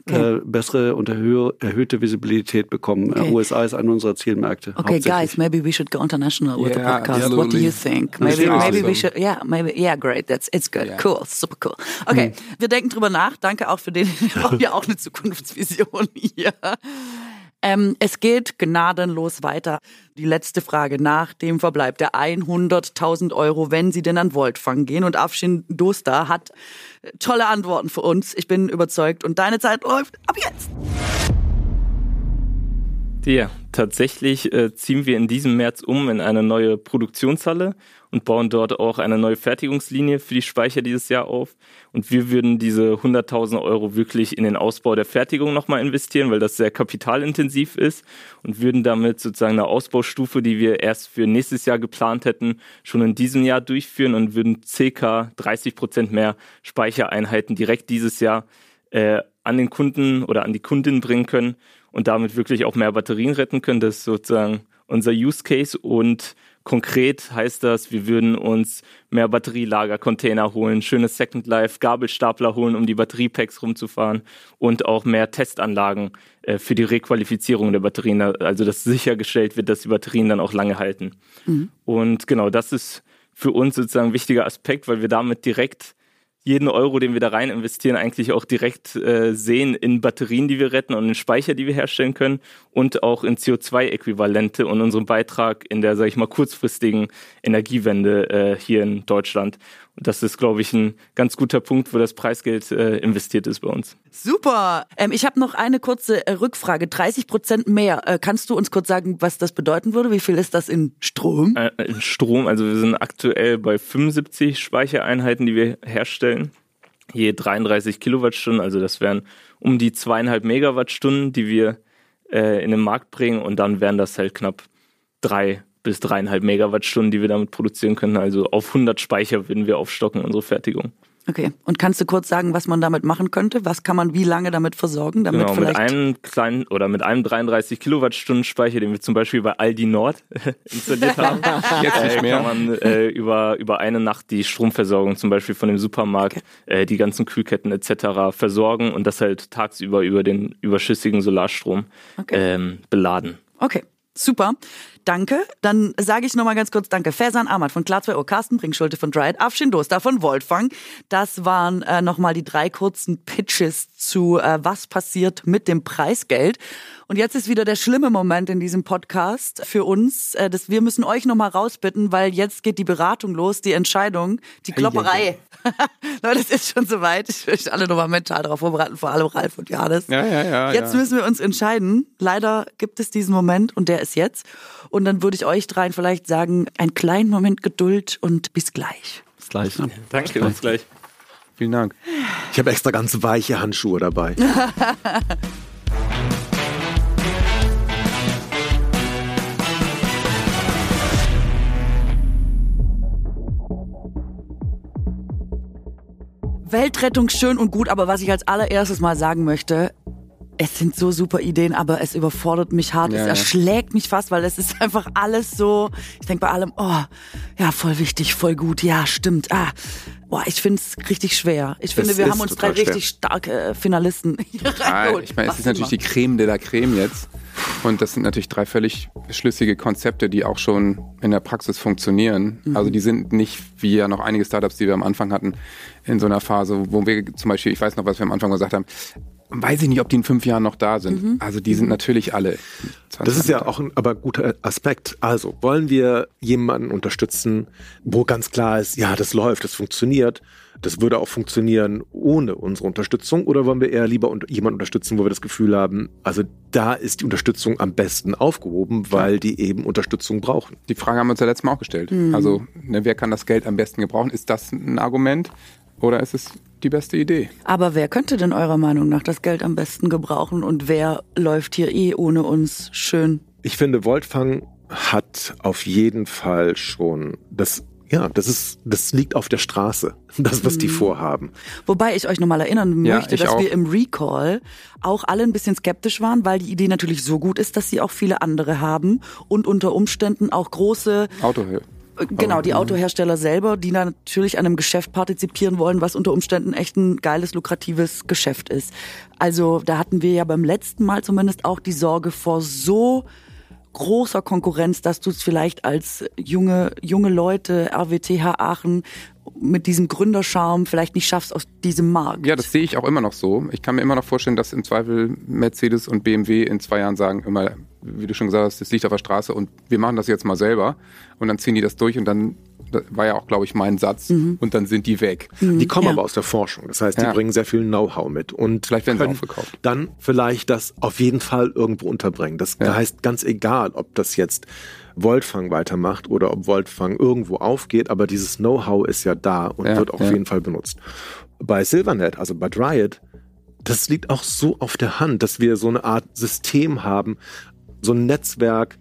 äh, bessere und erhö erhöhte Visibilität bekommen. Okay. Äh, USA ist einer unserer Zielmärkte. Okay, guys, maybe we should go international with the Yeah, podcast. What do absolutely. you think? Maybe, maybe we should. Yeah, maybe. Yeah, great. That's it's good. Yeah. Cool, super cool. Okay, wir denken drüber nach. Danke auch für den. *laughs* Wir haben ja auch eine Zukunftsvision hier. Ähm, es geht gnadenlos weiter. Die letzte Frage nach dem Verbleib der 100.000 Euro, wenn Sie denn an Voltfang gehen. Und Afshin Dostar hat äh, tolle Antworten für uns. Ich bin überzeugt. Und deine Zeit läuft ab jetzt. Ja, tatsächlich äh, ziehen wir in diesem März um in eine neue Produktionshalle und bauen dort auch eine neue Fertigungslinie für die Speicher dieses Jahr auf. Und wir würden diese 100.000 Euro wirklich in den Ausbau der Fertigung nochmal investieren, weil das sehr kapitalintensiv ist und würden damit sozusagen eine Ausbaustufe, die wir erst für nächstes Jahr geplant hätten, schon in diesem Jahr durchführen und würden circa 30 Prozent mehr Speichereinheiten direkt dieses Jahr äh, an den Kunden oder an die Kundin bringen können und damit wirklich auch mehr Batterien retten können. Das ist sozusagen unser Use Case und konkret heißt das, wir würden uns mehr Batterielagercontainer holen, schönes Second Life, Gabelstapler holen, um die Batteriepacks rumzufahren und auch mehr Testanlagen äh, für die Requalifizierung der Batterien, also dass sichergestellt wird, dass die Batterien dann auch lange halten. Und genau, das ist für uns sozusagen ein wichtiger Aspekt, weil wir damit direkt jeden Euro, den wir da rein investieren, eigentlich auch direkt äh, sehen in Batterien, die wir retten und in Speicher, die wir herstellen können und auch in CO2-Äquivalente und unseren Beitrag in der, sage ich mal, kurzfristigen Energiewende äh, hier in Deutschland. Das ist, glaube ich, ein ganz guter Punkt, wo das Preisgeld äh, investiert ist bei uns. Super. Ähm, ich habe noch eine kurze äh, Rückfrage. 30 Prozent mehr. Äh, kannst du uns kurz sagen, was das bedeuten würde? Wie viel ist das in Strom? Äh, in Strom, also wir sind aktuell bei 75 Speichereinheiten, die wir herstellen. Je 33 Kilowattstunden, also das wären um die zweieinhalb Megawattstunden, die wir äh, in den Markt bringen und dann wären das halt knapp drei bis dreieinhalb Megawattstunden, die wir damit produzieren können. Also auf 100 Speicher würden wir aufstocken, unsere Fertigung. Okay. Und kannst du kurz sagen, was man damit machen könnte? Was kann man wie lange damit versorgen? Damit Genau, mit vielleicht einem kleinen oder mit einem 33 Kilowattstunden Speicher, den wir zum Beispiel bei Aldi Nord *laughs* installiert *laughs* haben, Jetzt nicht äh, mehr. kann man äh, über, über eine Nacht die Stromversorgung zum Beispiel von dem Supermarkt, äh, die ganzen Kühlketten etc. versorgen und das halt tagsüber über den überschüssigen Solarstrom Okay. ähm, beladen. Okay. Super. Danke. Dann sage ich nochmal ganz kurz Danke. Fersan Ahmad von Klar 2 Uhr, Carsten Brinkschulte von Dryad, Afshin Doster von Voltfang. Das waren äh, nochmal die drei kurzen Pitches zu äh, was passiert mit dem Preisgeld. Und jetzt ist wieder der schlimme Moment in diesem Podcast für uns. Äh, dass wir müssen euch nochmal rausbitten, weil jetzt geht die Beratung los, die Entscheidung, die Klopperei. *laughs* Leute, es ist schon soweit. Ich will euch alle nochmal mental darauf vorbereiten, vor allem Ralf und Johannes. Ja, ja, ja. Jetzt ja. müssen wir uns entscheiden. Leider gibt es diesen Moment und der ist jetzt. Und dann würde ich euch dreien vielleicht sagen, einen kleinen Moment Geduld und bis gleich. Bis gleich. Ne? Danke, bis gleich. Vielen Dank. Ich habe extra ganz weiche Handschuhe dabei. *laughs* Weltrettung schön und gut, aber was ich als allererstes mal sagen möchte, es sind so super Ideen, aber es überfordert mich hart. Ja, es ja. erschlägt mich fast, weil es ist *laughs* einfach alles so. Ich denke bei allem, oh, ja, voll wichtig, voll gut, ja, stimmt. Ah, boah, ich finde es richtig schwer. Ich finde, Es wir haben uns drei schwer. richtig starke äh, Finalisten *laughs* hier reingeholt. ich meine, es ist natürlich die. Creme de la Creme jetzt. Und das sind natürlich drei völlig schlüssige Konzepte, die auch schon in der Praxis funktionieren. Mhm. Also die sind nicht wie ja noch einige Startups, die wir am Anfang hatten, in so einer Phase, wo wir zum Beispiel, ich weiß noch, was wir am Anfang gesagt haben, weiß ich nicht, ob die in fünf Jahren noch da sind. Mhm. Also die sind natürlich alle. 20 Das ist ja auch ein aber guter Aspekt. Also, wollen wir jemanden unterstützen, wo ganz klar ist, ja, das läuft, das funktioniert, das würde auch funktionieren ohne unsere Unterstützung? Oder wollen wir eher lieber jemanden unterstützen, wo wir das Gefühl haben, also da ist die Unterstützung am besten aufgehoben, weil die eben Unterstützung brauchen? Die Frage haben wir uns ja letztes Mal auch gestellt. Also, ne, wer kann das Geld am besten gebrauchen? Ist das ein Argument oder ist es die beste Idee? Aber wer könnte denn eurer Meinung nach das Geld am besten gebrauchen und wer läuft hier eh ohne uns schön? Ich finde, Voltfang hat auf jeden Fall schon das, ja, das ist, das liegt auf der Straße, *laughs* das, was die vorhaben. Wobei ich euch nochmal erinnern Ja, möchte, dass auch. wir im Recall auch alle ein bisschen skeptisch waren, weil die Idee natürlich so gut ist, dass sie auch viele andere haben und unter Umständen auch große Autohöhe. Äh, Genau, die Autohersteller selber, die natürlich an einem Geschäft partizipieren wollen, was unter Umständen echt ein geiles, lukratives Geschäft ist. Also da hatten wir ja beim letzten Mal zumindest auch die Sorge vor so großer Konkurrenz, dass du es vielleicht als junge, junge Leute, RWTH Aachen, mit diesem Gründerscharme vielleicht nicht schaffst aus diesem Markt. Ja, das sehe ich auch immer noch so. Ich kann mir immer noch vorstellen, dass im Zweifel Mercedes und BMW in zwei Jahren sagen, immer, wie du schon gesagt hast, das liegt auf der Straße und wir machen das jetzt mal selber. Und dann ziehen die das durch und dann, war ja auch, glaube ich, mein Satz, und dann sind die weg. Die kommen Ja. aber aus der Forschung. Das heißt, die Ja. bringen sehr viel Know-how mit und Vielleicht werden sie aufgekauft. dann vielleicht das auf jeden Fall irgendwo unterbringen. Das Ja. heißt ganz egal, ob das jetzt Voltfang weitermacht oder ob Voltfang irgendwo aufgeht, aber dieses Know-how ist ja da und Ja, wird auf ja. jeden Fall benutzt. Bei Silvernet, also bei Dryad, das liegt auch so auf der Hand, dass wir so eine Art System haben, so ein Netzwerk,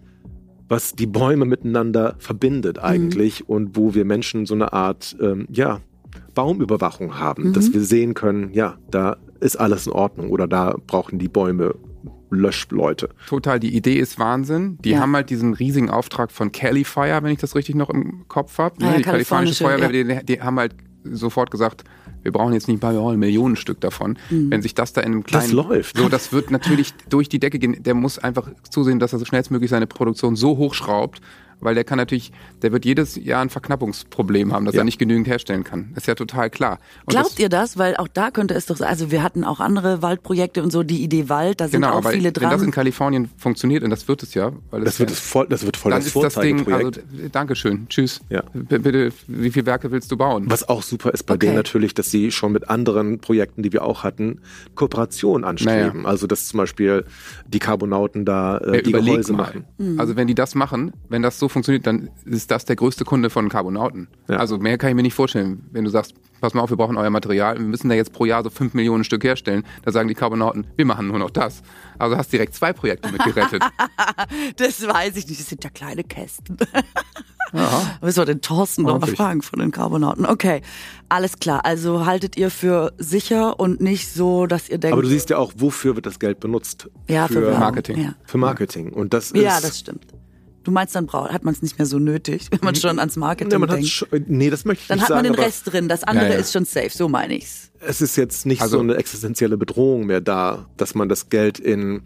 was die Bäume miteinander verbindet eigentlich und wo wir Menschen so eine Art, ähm, ja, Baumüberwachung haben, dass wir sehen können, ja, da ist alles in Ordnung oder da brauchen die Bäume Löschleute. Total, die Idee ist Wahnsinn. Die Ja. haben halt diesen riesigen Auftrag von Cali Fire, wenn ich das richtig noch im Kopf habe. Ah ja, die kalifornische kalifornische, Feuerwehr, die, die haben halt sofort gesagt, wir brauchen jetzt nicht mal ein Millionenstück davon. Wenn sich das da in einem kleinen... Das läuft. So, das wird natürlich durch die Decke gehen. Der muss einfach zusehen, dass er so schnellstmöglich seine Produktion so hochschraubt, weil der kann natürlich, der wird jedes Jahr ein Verknappungsproblem haben, dass Ja. er nicht genügend herstellen kann. Ist ja total klar. Und Glaubt das, ihr das? Weil auch da könnte es doch, also wir hatten auch andere Waldprojekte und so, die Idee Wald, da sind Genau, auch aber viele wenn das in dran. Kalifornien funktioniert, und das wird es ja, weil Das es wird, ja- es voll, das wird voll dann das ist das Ding, also Vorzeigeprojekt. Dankeschön, tschüss. Ja. B bitte, wie viele Werke willst du bauen? Was auch super ist bei Okay. denen natürlich, dass sie schon mit anderen Projekten, die wir auch hatten, Kooperation anstreben. Also dass zum Beispiel die Carbonauten da äh, Wer die Gehäuse mal. machen. Mhm. Also wenn die das machen, wenn das so funktioniert, dann ist das der größte Kunde von Carbonauten. Ja. Also mehr kann ich mir nicht vorstellen. Wenn du sagst, pass mal auf, wir brauchen euer Material, wir müssen da jetzt pro Jahr so fünf Millionen Stück herstellen, da sagen die Carbonauten, wir machen nur noch das. Also hast direkt zwei Projekte mit gerettet. *laughs* Das weiß ich nicht, das sind ja kleine Kästen. Müssen wir den Thorsten noch mal fragen von den Carbonauten. Okay, alles klar. Also haltet ihr für sicher und nicht so, dass ihr denkt, Aber du siehst ja auch, wofür wird das Geld benutzt? ja, für, für. Marketing. Ja. Für Marketing. Und das ist, ja, das stimmt. Du meinst, dann braucht, hat man es nicht mehr so nötig, wenn man schon ans Marketing Nee, man denkt. schon, nee, das möchte ich Dann nicht hat man den Rest drin. Das andere Ja, ja. ist schon safe, so meine ich's. es ist jetzt nicht Also- so eine existenzielle Bedrohung mehr da, dass man das Geld in,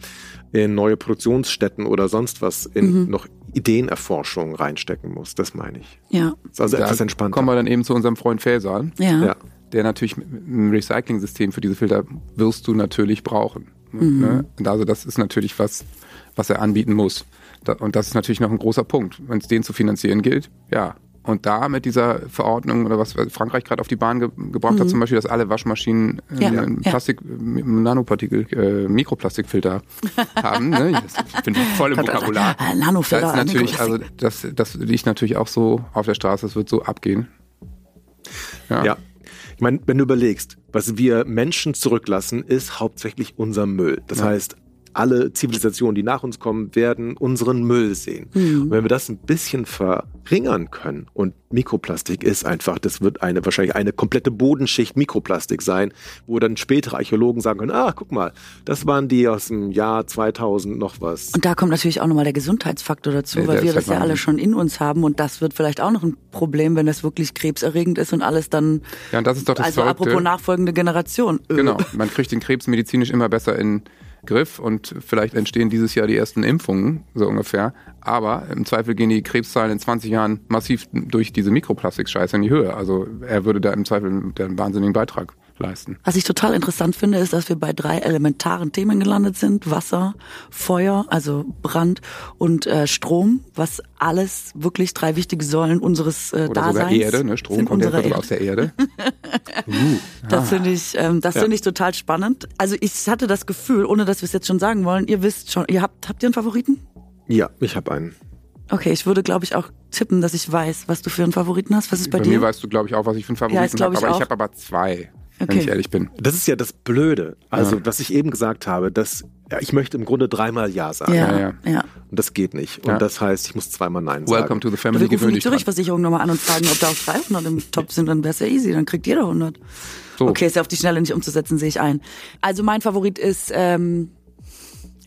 in neue Produktionsstätten oder sonst was in Mhm. noch Ideenerforschung reinstecken muss. Das meine ich. Ja. Das ist also Da etwas entspannter. kommen wir dann eben zu unserem Freund Faisal, Ja. ja. der natürlich einem Recycling-System für diese Filter wirst du natürlich brauchen. Mhm. Ne? Und also das ist natürlich was, was er anbieten muss. Und das ist natürlich noch ein großer Punkt. Wenn es den zu finanzieren gilt, ja. Und da mit dieser Verordnung oder was Frankreich gerade auf die Bahn ge gebracht hat, zum Beispiel, dass alle Waschmaschinen äh, Mhm. Ja, einen ja. Plastik, äh, Nanopartikel, äh, Mikroplastikfilter *laughs* haben. Ne? Ich bin voll im Vokabular. Ah, Nanofilter, Das ist natürlich, Mikroplastik. also das, das liegt natürlich auch so auf der Straße, das wird so abgehen. Ja. Ich meine, wenn du überlegst, was wir Menschen zurücklassen, ist hauptsächlich unser Müll. Das heißt, alle Zivilisationen, die nach uns kommen, werden unseren Müll sehen. Mhm. Und wenn wir das ein bisschen verringern können und Mikroplastik ist einfach, das wird eine wahrscheinlich eine komplette Bodenschicht Mikroplastik sein, wo dann spätere Archäologen sagen können, ah, guck mal, das waren die aus dem Jahr 2000 noch was. Und da kommt natürlich auch nochmal der Gesundheitsfaktor dazu, Ja, weil wir das ja alle schon in uns haben und das wird vielleicht auch noch ein Problem, wenn das wirklich krebserregend ist und alles dann, Ja, und das ist doch das also Verrückte. apropos nachfolgende Generation. Äh, Genau, man kriegt den Krebs medizinisch immer besser in Griff und vielleicht entstehen dieses Jahr die ersten Impfungen, so ungefähr. Aber im Zweifel gehen die Krebszahlen in 20 Jahren massiv durch diese Mikroplastik-Scheiße in die Höhe. Also er würde da im Zweifel einen wahnsinnigen Beitrag leisten. Was ich total interessant finde, ist, dass wir bei drei elementaren Themen gelandet sind. Wasser, Feuer, also Brand und äh, Strom, was alles wirklich drei wichtige Säulen unseres äh, Oder Daseins sogar Erde, ne? Strom sind kommt ja unsere sogar aus der Erde. *laughs* Das finde ich, ähm, das finde ich total spannend. Also ich hatte das Gefühl, ohne dass wir es jetzt schon sagen wollen, ihr wisst schon, ihr habt, habt ihr einen Favoriten? Ja, ich habe einen. Okay, ich würde, glaube ich, auch tippen, dass ich weiß, was du für einen Favoriten hast. Was ist bei, Bei dir? mir weißt du, glaube ich, auch, was ich für einen Ja, Favoriten glaub habe. Aber auch. ich habe aber zwei, wenn Okay. ich ehrlich bin. Das ist ja das Blöde. Also, was ich eben gesagt habe, dass ja, ich möchte im Grunde dreimal Ja sagen. ja, Ja, ja. ja. Und das geht nicht. Und Ja. das heißt, ich muss zweimal Nein sagen. Welcome to the Wir family, rufen gewöhn die. Zürich-Versicherung nochmal an und fragen, ob da auch 300 im Top sind, dann wäre es ja easy, dann kriegt jeder 100. So. Okay, ist ja auf die Schnelle nicht umzusetzen, sehe ich ein. Also mein Favorit ist ähm,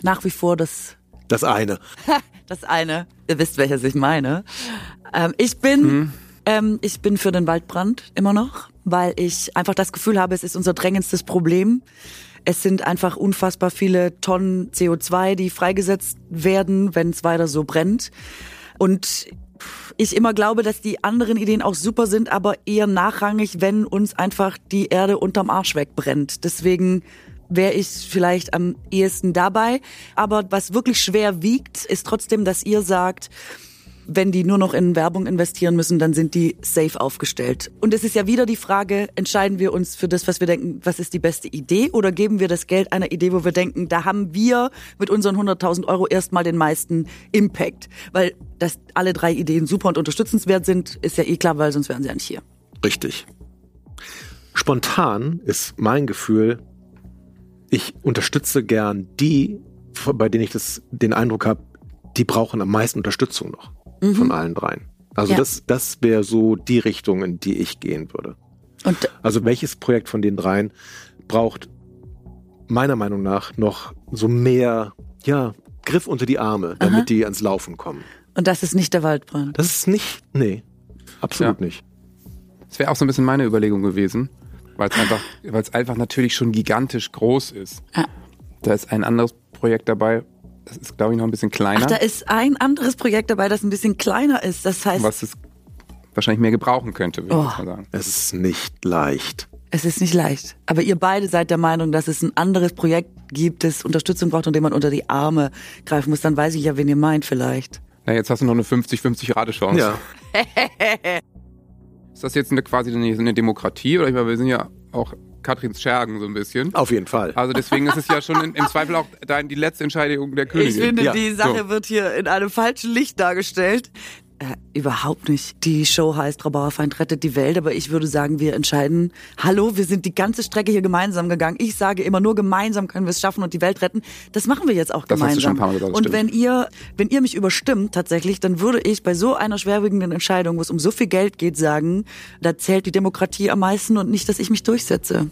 nach wie vor das Das eine. *laughs* Das eine, ihr wisst, welches ich meine. Ähm, ich bin, ähm, ich bin für den Waldbrand immer noch, weil ich einfach das Gefühl habe, es ist unser drängendstes Problem. Es sind einfach unfassbar viele Tonnen CO2, die freigesetzt werden, wenn es weiter so brennt. Und ich immer glaube, dass die anderen Ideen auch super sind, aber eher nachrangig, wenn uns einfach die Erde unterm Arsch wegbrennt. Deswegen wäre ich vielleicht am ehesten dabei. Aber was wirklich schwer wiegt, ist trotzdem, dass ihr sagt, wenn die nur noch in Werbung investieren müssen, dann sind die safe aufgestellt. Und es ist ja wieder die Frage, entscheiden wir uns für das, was wir denken, was ist die beste Idee, oder geben wir das Geld einer Idee, wo wir denken, da haben wir mit unseren 100.000 Euro erstmal den meisten Impact. Weil dass alle drei Ideen super und unterstützenswert sind, ist ja eh klar, weil sonst wären sie ja nicht hier. Richtig. Spontan ist mein Gefühl, ich unterstütze gern die, bei denen ich das, den Eindruck habe, die brauchen am meisten Unterstützung noch von allen dreien. Also Ja. das, das wäre so die Richtung, in die ich gehen würde. Und Also welches Projekt von den dreien braucht meiner Meinung nach noch so mehr, ja, Griff unter die Arme, damit die ans Laufen kommen. Und das ist nicht der Waldbrand. Das ist nicht, nee, absolut Ja. nicht. Das wäre auch so ein bisschen meine Überlegung gewesen, weil es einfach, weil es einfach natürlich schon gigantisch groß ist. Ja. Da ist ein anderes Projekt dabei, das ist, glaube ich, noch ein bisschen kleiner, Ach, da ist ein anderes Projekt dabei, das ein bisschen kleiner ist. Das heißt, was es wahrscheinlich mehr gebrauchen könnte, würde Oh. ich mal sagen. Es ist nicht leicht. es ist nicht leicht. Aber ihr beide seid der Meinung, dass es ein anderes Projekt gibt, das Unterstützung braucht und dem man unter die Arme greifen muss. Dann weiß ich ja, wen ihr meint vielleicht. Na, jetzt hast du noch eine 50-50 Rate-Chance. Ja. *laughs* Ist das jetzt eine, quasi eine, eine Demokratie? Oder ich meine, wir sind ja auch Katrins Schergen so ein bisschen. Auf jeden Fall. Also deswegen ist es ja schon in, im Zweifel auch dein, die letzte Entscheidung der Königin. Ich finde, Ja, die Sache so. wird hier in einem falschen Licht dargestellt. Äh, überhaupt nicht. Die Show heißt Rabauerfeind rettet die Welt, aber ich würde sagen, wir entscheiden, hallo, wir sind die ganze Strecke hier gemeinsam gegangen. Ich sage immer, nur gemeinsam können wir es schaffen und die Welt retten. Das machen wir jetzt auch Das gemeinsam. gesagt, und wenn ihr, wenn ihr mich überstimmt tatsächlich, dann würde ich bei so einer schwerwiegenden Entscheidung, wo es um so viel Geld geht, sagen, da zählt die Demokratie am meisten und nicht, dass ich mich durchsetze.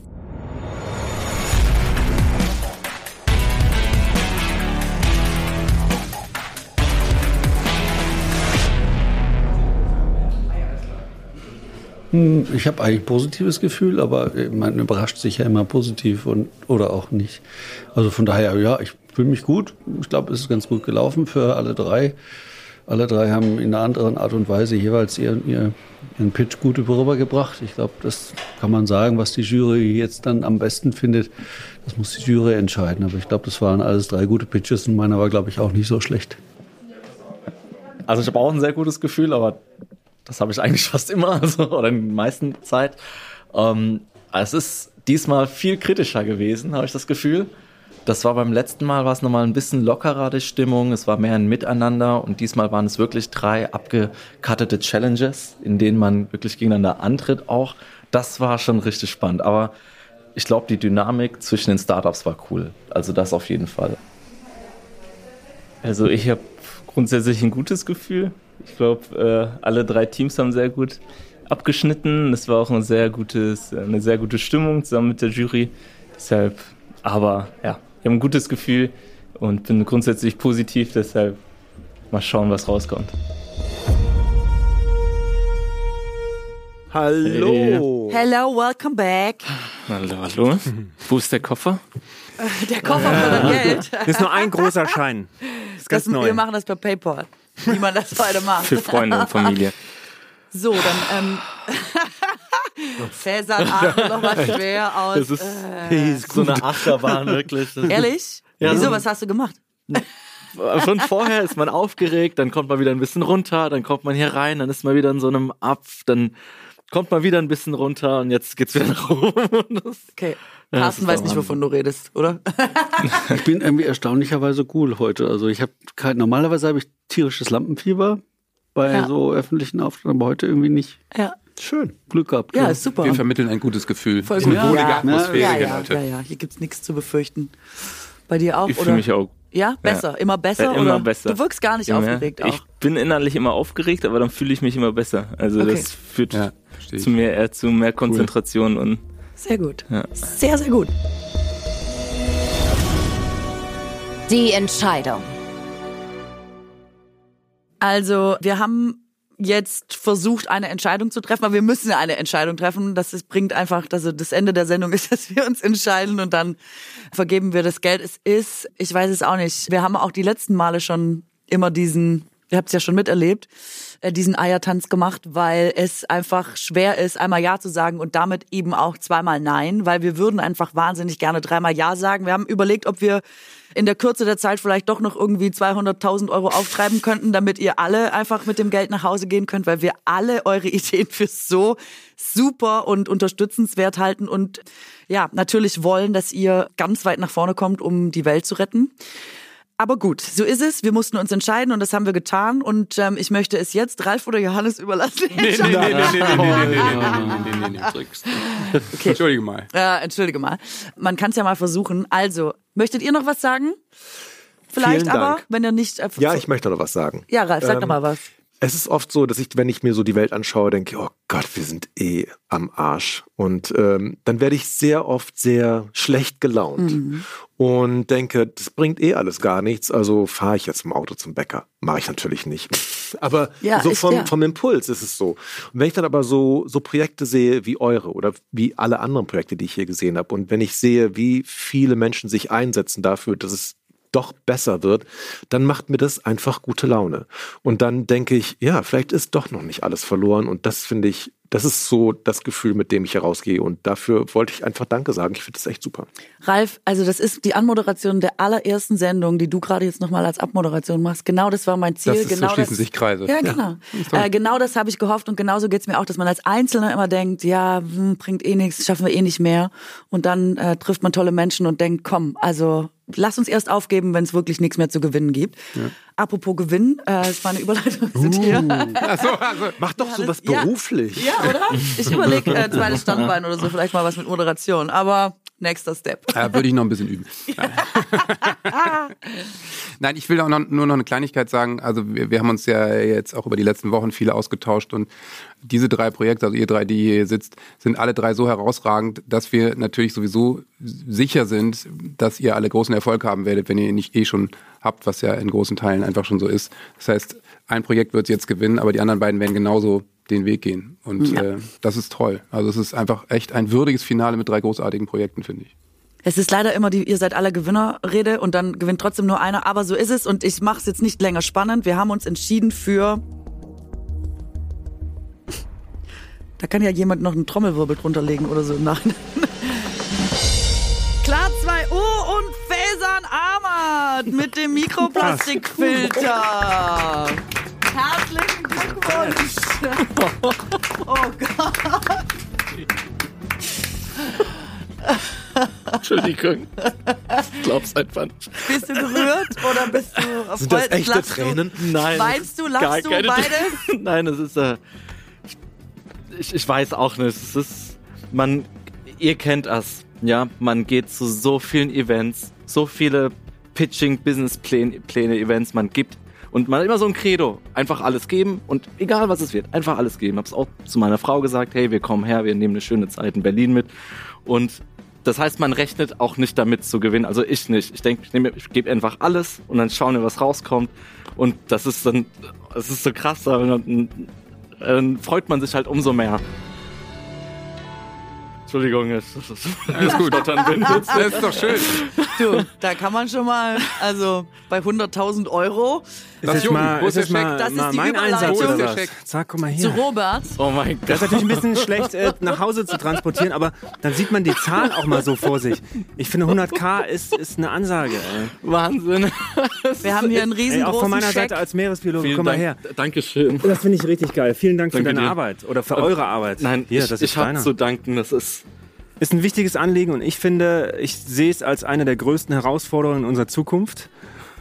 Ich habe eigentlich ein positives Gefühl, aber äh, man überrascht sich ja immer positiv und oder auch nicht. Also von daher, ja, ich fühle mich gut. Ich glaube, es ist ganz gut gelaufen für alle drei. Alle drei haben in einer anderen Art und Weise jeweils ihren, ihr- ihren Pitch gut rübergebracht. Ich glaube, das kann man sagen, was die Jury jetzt dann am besten findet. Das muss die Jury entscheiden. Aber ich glaube, das waren alles drei gute Pitches und meiner war, glaube ich, auch nicht so schlecht. Also ich habe auch ein sehr gutes Gefühl, aber das habe ich eigentlich *laughs* fast immer, also, oder in der meisten Zeit. Ähm, es ist diesmal viel kritischer gewesen, habe ich das Gefühl. Das war beim letzten Mal war es nochmal ein bisschen lockerer, die Stimmung. Es war mehr ein Miteinander und diesmal waren es wirklich drei abgekattete Challenges, in denen man wirklich gegeneinander antritt auch. Das war schon richtig spannend. Aber ich glaube, die Dynamik zwischen den Startups war cool. Also das auf jeden Fall. Also ich habe grundsätzlich ein gutes Gefühl. Ich glaube, äh, alle drei Teams haben sehr gut abgeschnitten. Es war auch ein sehr gutes, eine sehr gute Stimmung zusammen mit der Jury. Deshalb, aber ja, ich habe ein gutes Gefühl und bin grundsätzlich positiv. Deshalb mal schauen, was rauskommt. Hallo. Hello, welcome back. Hallo, hallo. Wo ist der Koffer? Der Koffer voller Geld. *laughs* Das ist nur ein großer Schein. Das ist ganz Das, neu. wir machen das per PayPal, wie man das heute macht. Für Freunde und Familie. So, dann ähm, *laughs* Cäsar atmet noch mal schwer aus. Das ist, äh, so eine Achterbahn, wirklich. Ist- ehrlich? Ja, Wieso, so- was hast du gemacht? Schon vorher ist man aufgeregt, dann kommt man wieder ein bisschen runter, dann kommt man hier rein, dann ist man wieder in so einem Apf, dann kommt man wieder ein bisschen runter und jetzt geht's wieder nach oben. *laughs* Okay. Ja, Carsten ist weiß nicht, wovon du redest, oder? *laughs* Ich bin irgendwie erstaunlicherweise cool heute. Also ich habe kein, normalerweise habe ich tierisches Lampenfieber bei Ja. so öffentlichen Auftritten, aber heute irgendwie nicht. Ja. Schön, Glück gehabt. Ja, ist super. Wir vermitteln ein gutes Gefühl. Voll Eine gut. wohlige Ja. Atmosphäre ja, hier, ja, ja, ja, hier gibt's nichts zu befürchten. Bei dir auch, Ich oder? fühle mich auch ja, besser, immer besser Ja, immer oder? besser. Du wirkst gar nicht Ja, aufgeregt auch. Ich bin innerlich immer aufgeregt, aber dann fühle ich mich immer besser. Also Okay. das führt Ja, zu mehr, eher zu mehr Konzentration und Sehr gut. Ja. Sehr, sehr gut. Die Entscheidung. Also, wir haben jetzt versucht, eine Entscheidung zu treffen, aber wir müssen ja eine Entscheidung treffen. Das ist, bringt einfach, also das Ende der Sendung ist, *laughs* dass wir uns entscheiden und dann vergeben wir das Geld. Es ist, ich weiß es auch nicht. Wir haben auch die letzten Male schon immer diesen, ihr habt es ja schon miterlebt, diesen Eiertanz gemacht, weil es einfach schwer ist, einmal Ja zu sagen und damit eben auch zweimal Nein, weil wir würden einfach wahnsinnig gerne dreimal Ja sagen. Wir haben überlegt, ob wir in der Kürze der Zeit vielleicht doch noch irgendwie 200.000 Euro auftreiben könnten, damit ihr alle einfach mit dem Geld nach Hause gehen könnt, weil wir alle eure *laughs* Ideen für so super und unterstützenswert halten und ja, natürlich wollen, dass ihr ganz weit nach vorne kommt, um die Welt zu retten. Aber gut, so ist es. Wir mussten uns entscheiden und das haben wir getan. Und ähm, ich möchte es jetzt Ralf oder Johannes überlassen. Nee, nee, nee, nee, nee, nee, nee, nee, nee, nee, nee, okay. Entschuldige mal. Äh, entschuldige mal. Man kann es ja mal versuchen. Also, möchtet ihr noch was sagen? Vielleicht aber, wenn ihr nicht. Äh, ja, ich möchte noch was sagen. Ja, Ralf, sag ähm, noch mal was. Es ist oft so, dass ich, wenn ich mir so die Welt anschaue, denke, oh Gott, wir sind eh am Arsch. Und ähm, dann werde ich sehr oft sehr schlecht gelaunt Mhm. und denke, das bringt eh alles gar nichts. Also fahre ich jetzt im Auto zum Bäcker. Mache ich natürlich nicht. *laughs* Aber Ja, so vom, ja. vom Impuls ist es so. Und wenn ich dann aber so, so Projekte sehe wie eure oder wie alle anderen Projekte, die ich hier gesehen habe, und wenn ich sehe, wie viele Menschen sich einsetzen dafür, dass es doch besser wird, dann macht mir das einfach gute Laune. Und dann denke ich, ja, vielleicht ist doch noch nicht alles verloren. Und das finde ich, das ist so das Gefühl, mit dem ich herausgehe. Und dafür wollte ich einfach Danke sagen. Ich finde das echt super. Ralf, also das ist die Anmoderation der allerersten Sendung, die du gerade jetzt nochmal als Abmoderation machst. Genau das war mein Ziel. Das ist so genau schließen sich Kreise. Ja, genau. äh, genau das habe ich gehofft und genauso geht's mir auch, dass man als Einzelner immer denkt, ja, hm, bringt eh nichts, schaffen wir eh nicht mehr. Und dann äh, trifft man tolle Menschen und denkt, komm, also lass uns erst aufgeben, wenn es wirklich nichts mehr zu gewinnen gibt. Apropos Gewinn, äh, das war eine Überleitung zu dir. Mach doch sowas ja. beruflich. Ja, oder? Ich überlege äh, zweites Standbein oder so, vielleicht mal was mit Moderation. Aber nächster Step. Ja, würde ich noch ein bisschen üben. *laughs* Nein, ich will auch noch, nur noch eine Kleinigkeit sagen. Also wir, wir haben uns ja jetzt auch über die letzten Wochen viele ausgetauscht und diese drei Projekte, also ihr drei, die hier sitzt, sind alle drei so herausragend, dass wir natürlich sowieso sicher sind, dass ihr alle großen Erfolg haben werdet, wenn ihr ihn nicht eh schon habt, was ja in großen Teilen einfach schon so ist. Das heißt, ein Projekt wird jetzt gewinnen, aber die anderen beiden werden genauso den Weg gehen. Und Ja. äh, das ist toll. Also es ist einfach echt ein würdiges Finale mit drei großartigen Projekten, finde ich. Es ist leider immer die, ihr seid alle Gewinnerrede und dann gewinnt trotzdem nur einer, aber so ist es und ich mache es jetzt nicht länger spannend. Wir haben uns entschieden für. *laughs* Da kann ja jemand noch einen Trommelwirbel drunter legen oder so Nachhinein. *laughs* Klar 2 U und Fasan Ahmad mit dem Mikroplastikfilter. *laughs* Herzlichen Glückwunsch. Oh Gott. Entschuldigung. Ich glaub's einfach nicht. Bist du gerührt oder bist du Sind das echte Lachst Tränen? Nein. Weinst du, lachst du, beides? *laughs* Nein, es ist, äh, ich, ich weiß auch nicht. Es ist, man, ihr kennt das, ja. Man geht zu so vielen Events, so viele Pitching, Businesspläne, Pläne, Events, man gibt und man hat immer so ein Credo. Einfach alles geben und egal was es wird, einfach alles geben. Hab's auch zu meiner Frau gesagt, hey, wir kommen her, wir nehmen eine schöne Zeit in Berlin mit und das heißt, man rechnet auch nicht damit zu gewinnen. Also ich nicht. Ich denke, ich, ich gebe einfach alles und dann schauen wir, was rauskommt. Und das ist dann, das ist so krass, dann, dann freut man sich halt umso mehr. Entschuldigung, es ist Alles *laughs* gut. Stottern bin jetzt. Das ist doch schön. Du, da kann man schon mal, also bei 100.000 Euro Das ist mal, ist ist das mal? Das ist mal die mein. Einsatz ist oder der was? Zack, guck mal zu hier. Robert. Oh mein Das ist Gott. natürlich ein bisschen schlecht äh, nach Hause zu transportieren, aber dann sieht man die Zahlen auch mal so vor sich. Ich finde 100k ist, ist eine Ansage. Ey. Wahnsinn. *laughs* Wir haben hier einen Ey, riesengroßen auch von meiner Scheck. Seite als Meeresbiologe, Vielen komm mal her. Dankeschön. Das finde ich richtig geil. Vielen Dank für Danke deine dir. Arbeit oder für eure Arbeit. Nein, hier, ich, das ist ich habe zu danken. Das ist Ist ein wichtiges Anliegen und ich finde, ich sehe es als eine der größten Herausforderungen in unserer Zukunft.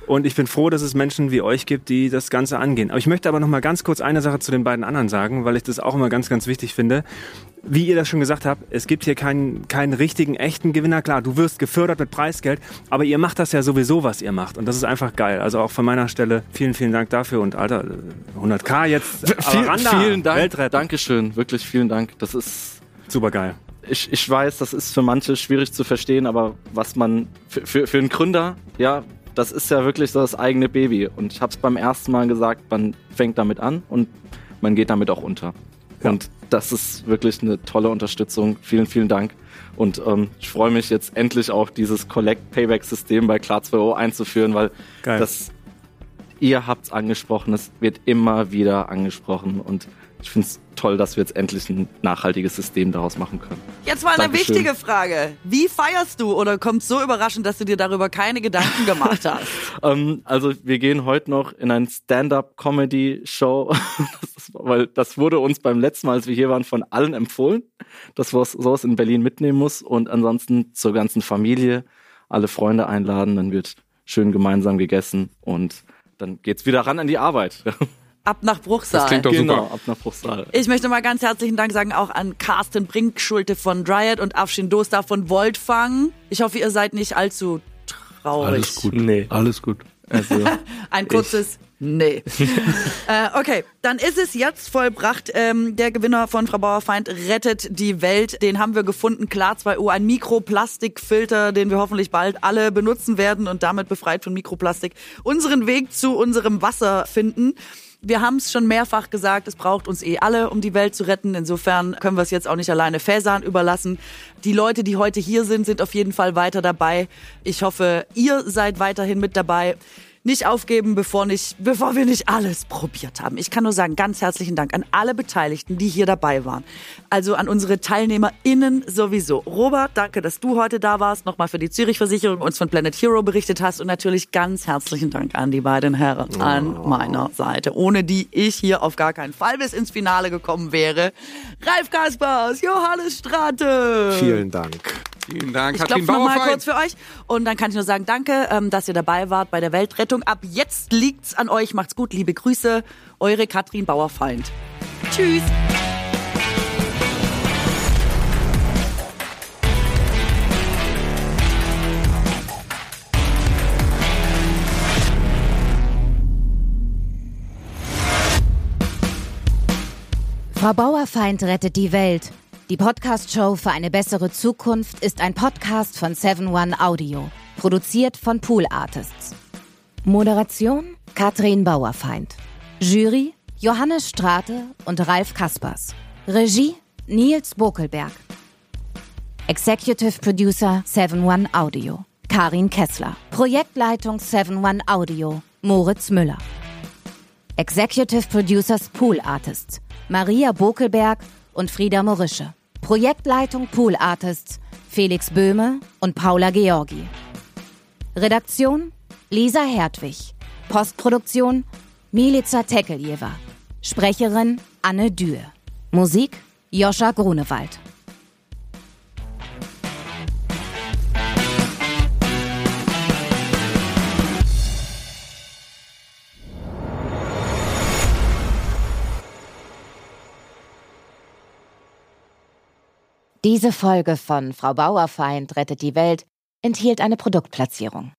Und ich bin froh, dass es Menschen wie euch gibt, die das Ganze angehen. Aber ich möchte aber noch mal ganz kurz eine Sache zu den beiden anderen sagen, weil ich das auch immer ganz, ganz wichtig finde. Wie ihr das schon gesagt habt, es gibt hier keinen, keinen richtigen, echten Gewinner. Klar, du wirst gefördert mit Preisgeld, aber ihr macht das ja sowieso, was ihr macht. Und das ist einfach geil. Also auch von meiner Stelle vielen, vielen Dank dafür. Und Alter, 100k jetzt. Viel, vielen Dank. Weltretter. Dankeschön. Wirklich vielen Dank. Das ist Super geil. Ich, ich weiß, das ist für manche schwierig zu verstehen, aber was man für, für, für einen Gründer, ja, das ist ja wirklich so das eigene Baby. Und ich habe es beim ersten Mal gesagt, man fängt damit an und man geht damit auch unter. Und das ist wirklich eine tolle Unterstützung. Vielen, vielen Dank. Und ähm, ich freue mich jetzt endlich auch dieses Collect-Payback-System bei Klar 2O einzuführen, weil Geil. das ihr habt es angesprochen, es wird immer wieder angesprochen und ich finde es toll, dass wir jetzt endlich ein nachhaltiges System daraus machen können. Jetzt mal eine Dankeschön. wichtige Frage. Wie feierst du oder kommt so überraschend, dass du dir darüber keine Gedanken gemacht hast? *laughs* Ähm, also wir gehen heute noch in ein Stand-up-Comedy-Show, *laughs* weil das wurde uns beim letzten Mal, als wir hier waren, von allen empfohlen, dass wir sowas in Berlin mitnehmen muss und ansonsten zur ganzen Familie alle Freunde einladen, dann wird schön gemeinsam gegessen und dann geht's wieder ran an die Arbeit. *laughs* Ab nach Bruchsal. Das klingt doch genau, super. ab nach Bruchsal. Ich möchte mal ganz herzlichen Dank sagen auch an Carsten Brinkschulte von Dryad und Afshin Dostar von Voltfang. Ich hoffe, ihr seid nicht allzu traurig. Alles gut. Nee. Alles gut. Also *laughs* Ein kurzes Nee. *laughs* äh, okay, dann ist es jetzt vollbracht. Ähm, der Gewinner von Frau Bauerfeind rettet die Welt. Den haben wir gefunden. Klar 2U, ein Mikroplastikfilter, den wir hoffentlich bald alle benutzen werden und damit befreit von Mikroplastik unseren Weg zu unserem Wasser finden. Wir haben es schon mehrfach gesagt, es braucht uns eh alle, um die Welt zu retten. Insofern können wir es jetzt auch nicht alleine Fäsern überlassen. Die Leute, die heute hier sind, sind auf jeden Fall weiter dabei. Ich hoffe, ihr seid weiterhin mit dabei. Nicht aufgeben, bevor, nicht, bevor wir nicht alles probiert haben. Ich kann nur sagen, ganz herzlichen Dank an alle Beteiligten, die hier dabei waren. Also an unsere TeilnehmerInnen sowieso. Robert, danke, dass du heute da warst, nochmal für die Zürich-Versicherung uns von Planet Hero berichtet hast und natürlich ganz herzlichen Dank an die beiden Herren an meiner Seite, ohne die ich hier auf gar keinen Fall bis ins Finale gekommen wäre. Ralf Kaspers, Johannes Strate. Vielen Dank. Vielen Dank, Ich Katrin klopfe nochmal Bauerfeind. kurz für euch und dann kann ich nur sagen, danke, ähm, dass ihr dabei wart bei der Weltrettung. Ab jetzt liegt's an euch. Macht's gut, liebe Grüße. Eure Katrin Bauerfeind. Tschüss. Frau Bauerfeind rettet die Welt. Die Podcast-Show für eine bessere Zukunft ist ein Podcast von 7-One Audio. Produziert von Pool Artists. Moderation Katrin Bauerfeind. Jury Johannes Strate und Ralf Kaspers. Regie Nils Bokelberg. Executive Producer 7-One Audio. Karin Kessler. Projektleitung 7-One Audio. Moritz Müller. Executive Producers Pool Artists. Maria Bokelberg und Frieda Morische. Projektleitung Pool Artists Felix Böhme und Paula Georgi. Redaktion Lisa Hertwig. Postproduktion Milica Tekeljeva. Sprecherin Anne Dürr. Musik Joscha Grunewald. Diese Folge von Frau Bauerfeind rettet die Welt enthielt eine Produktplatzierung.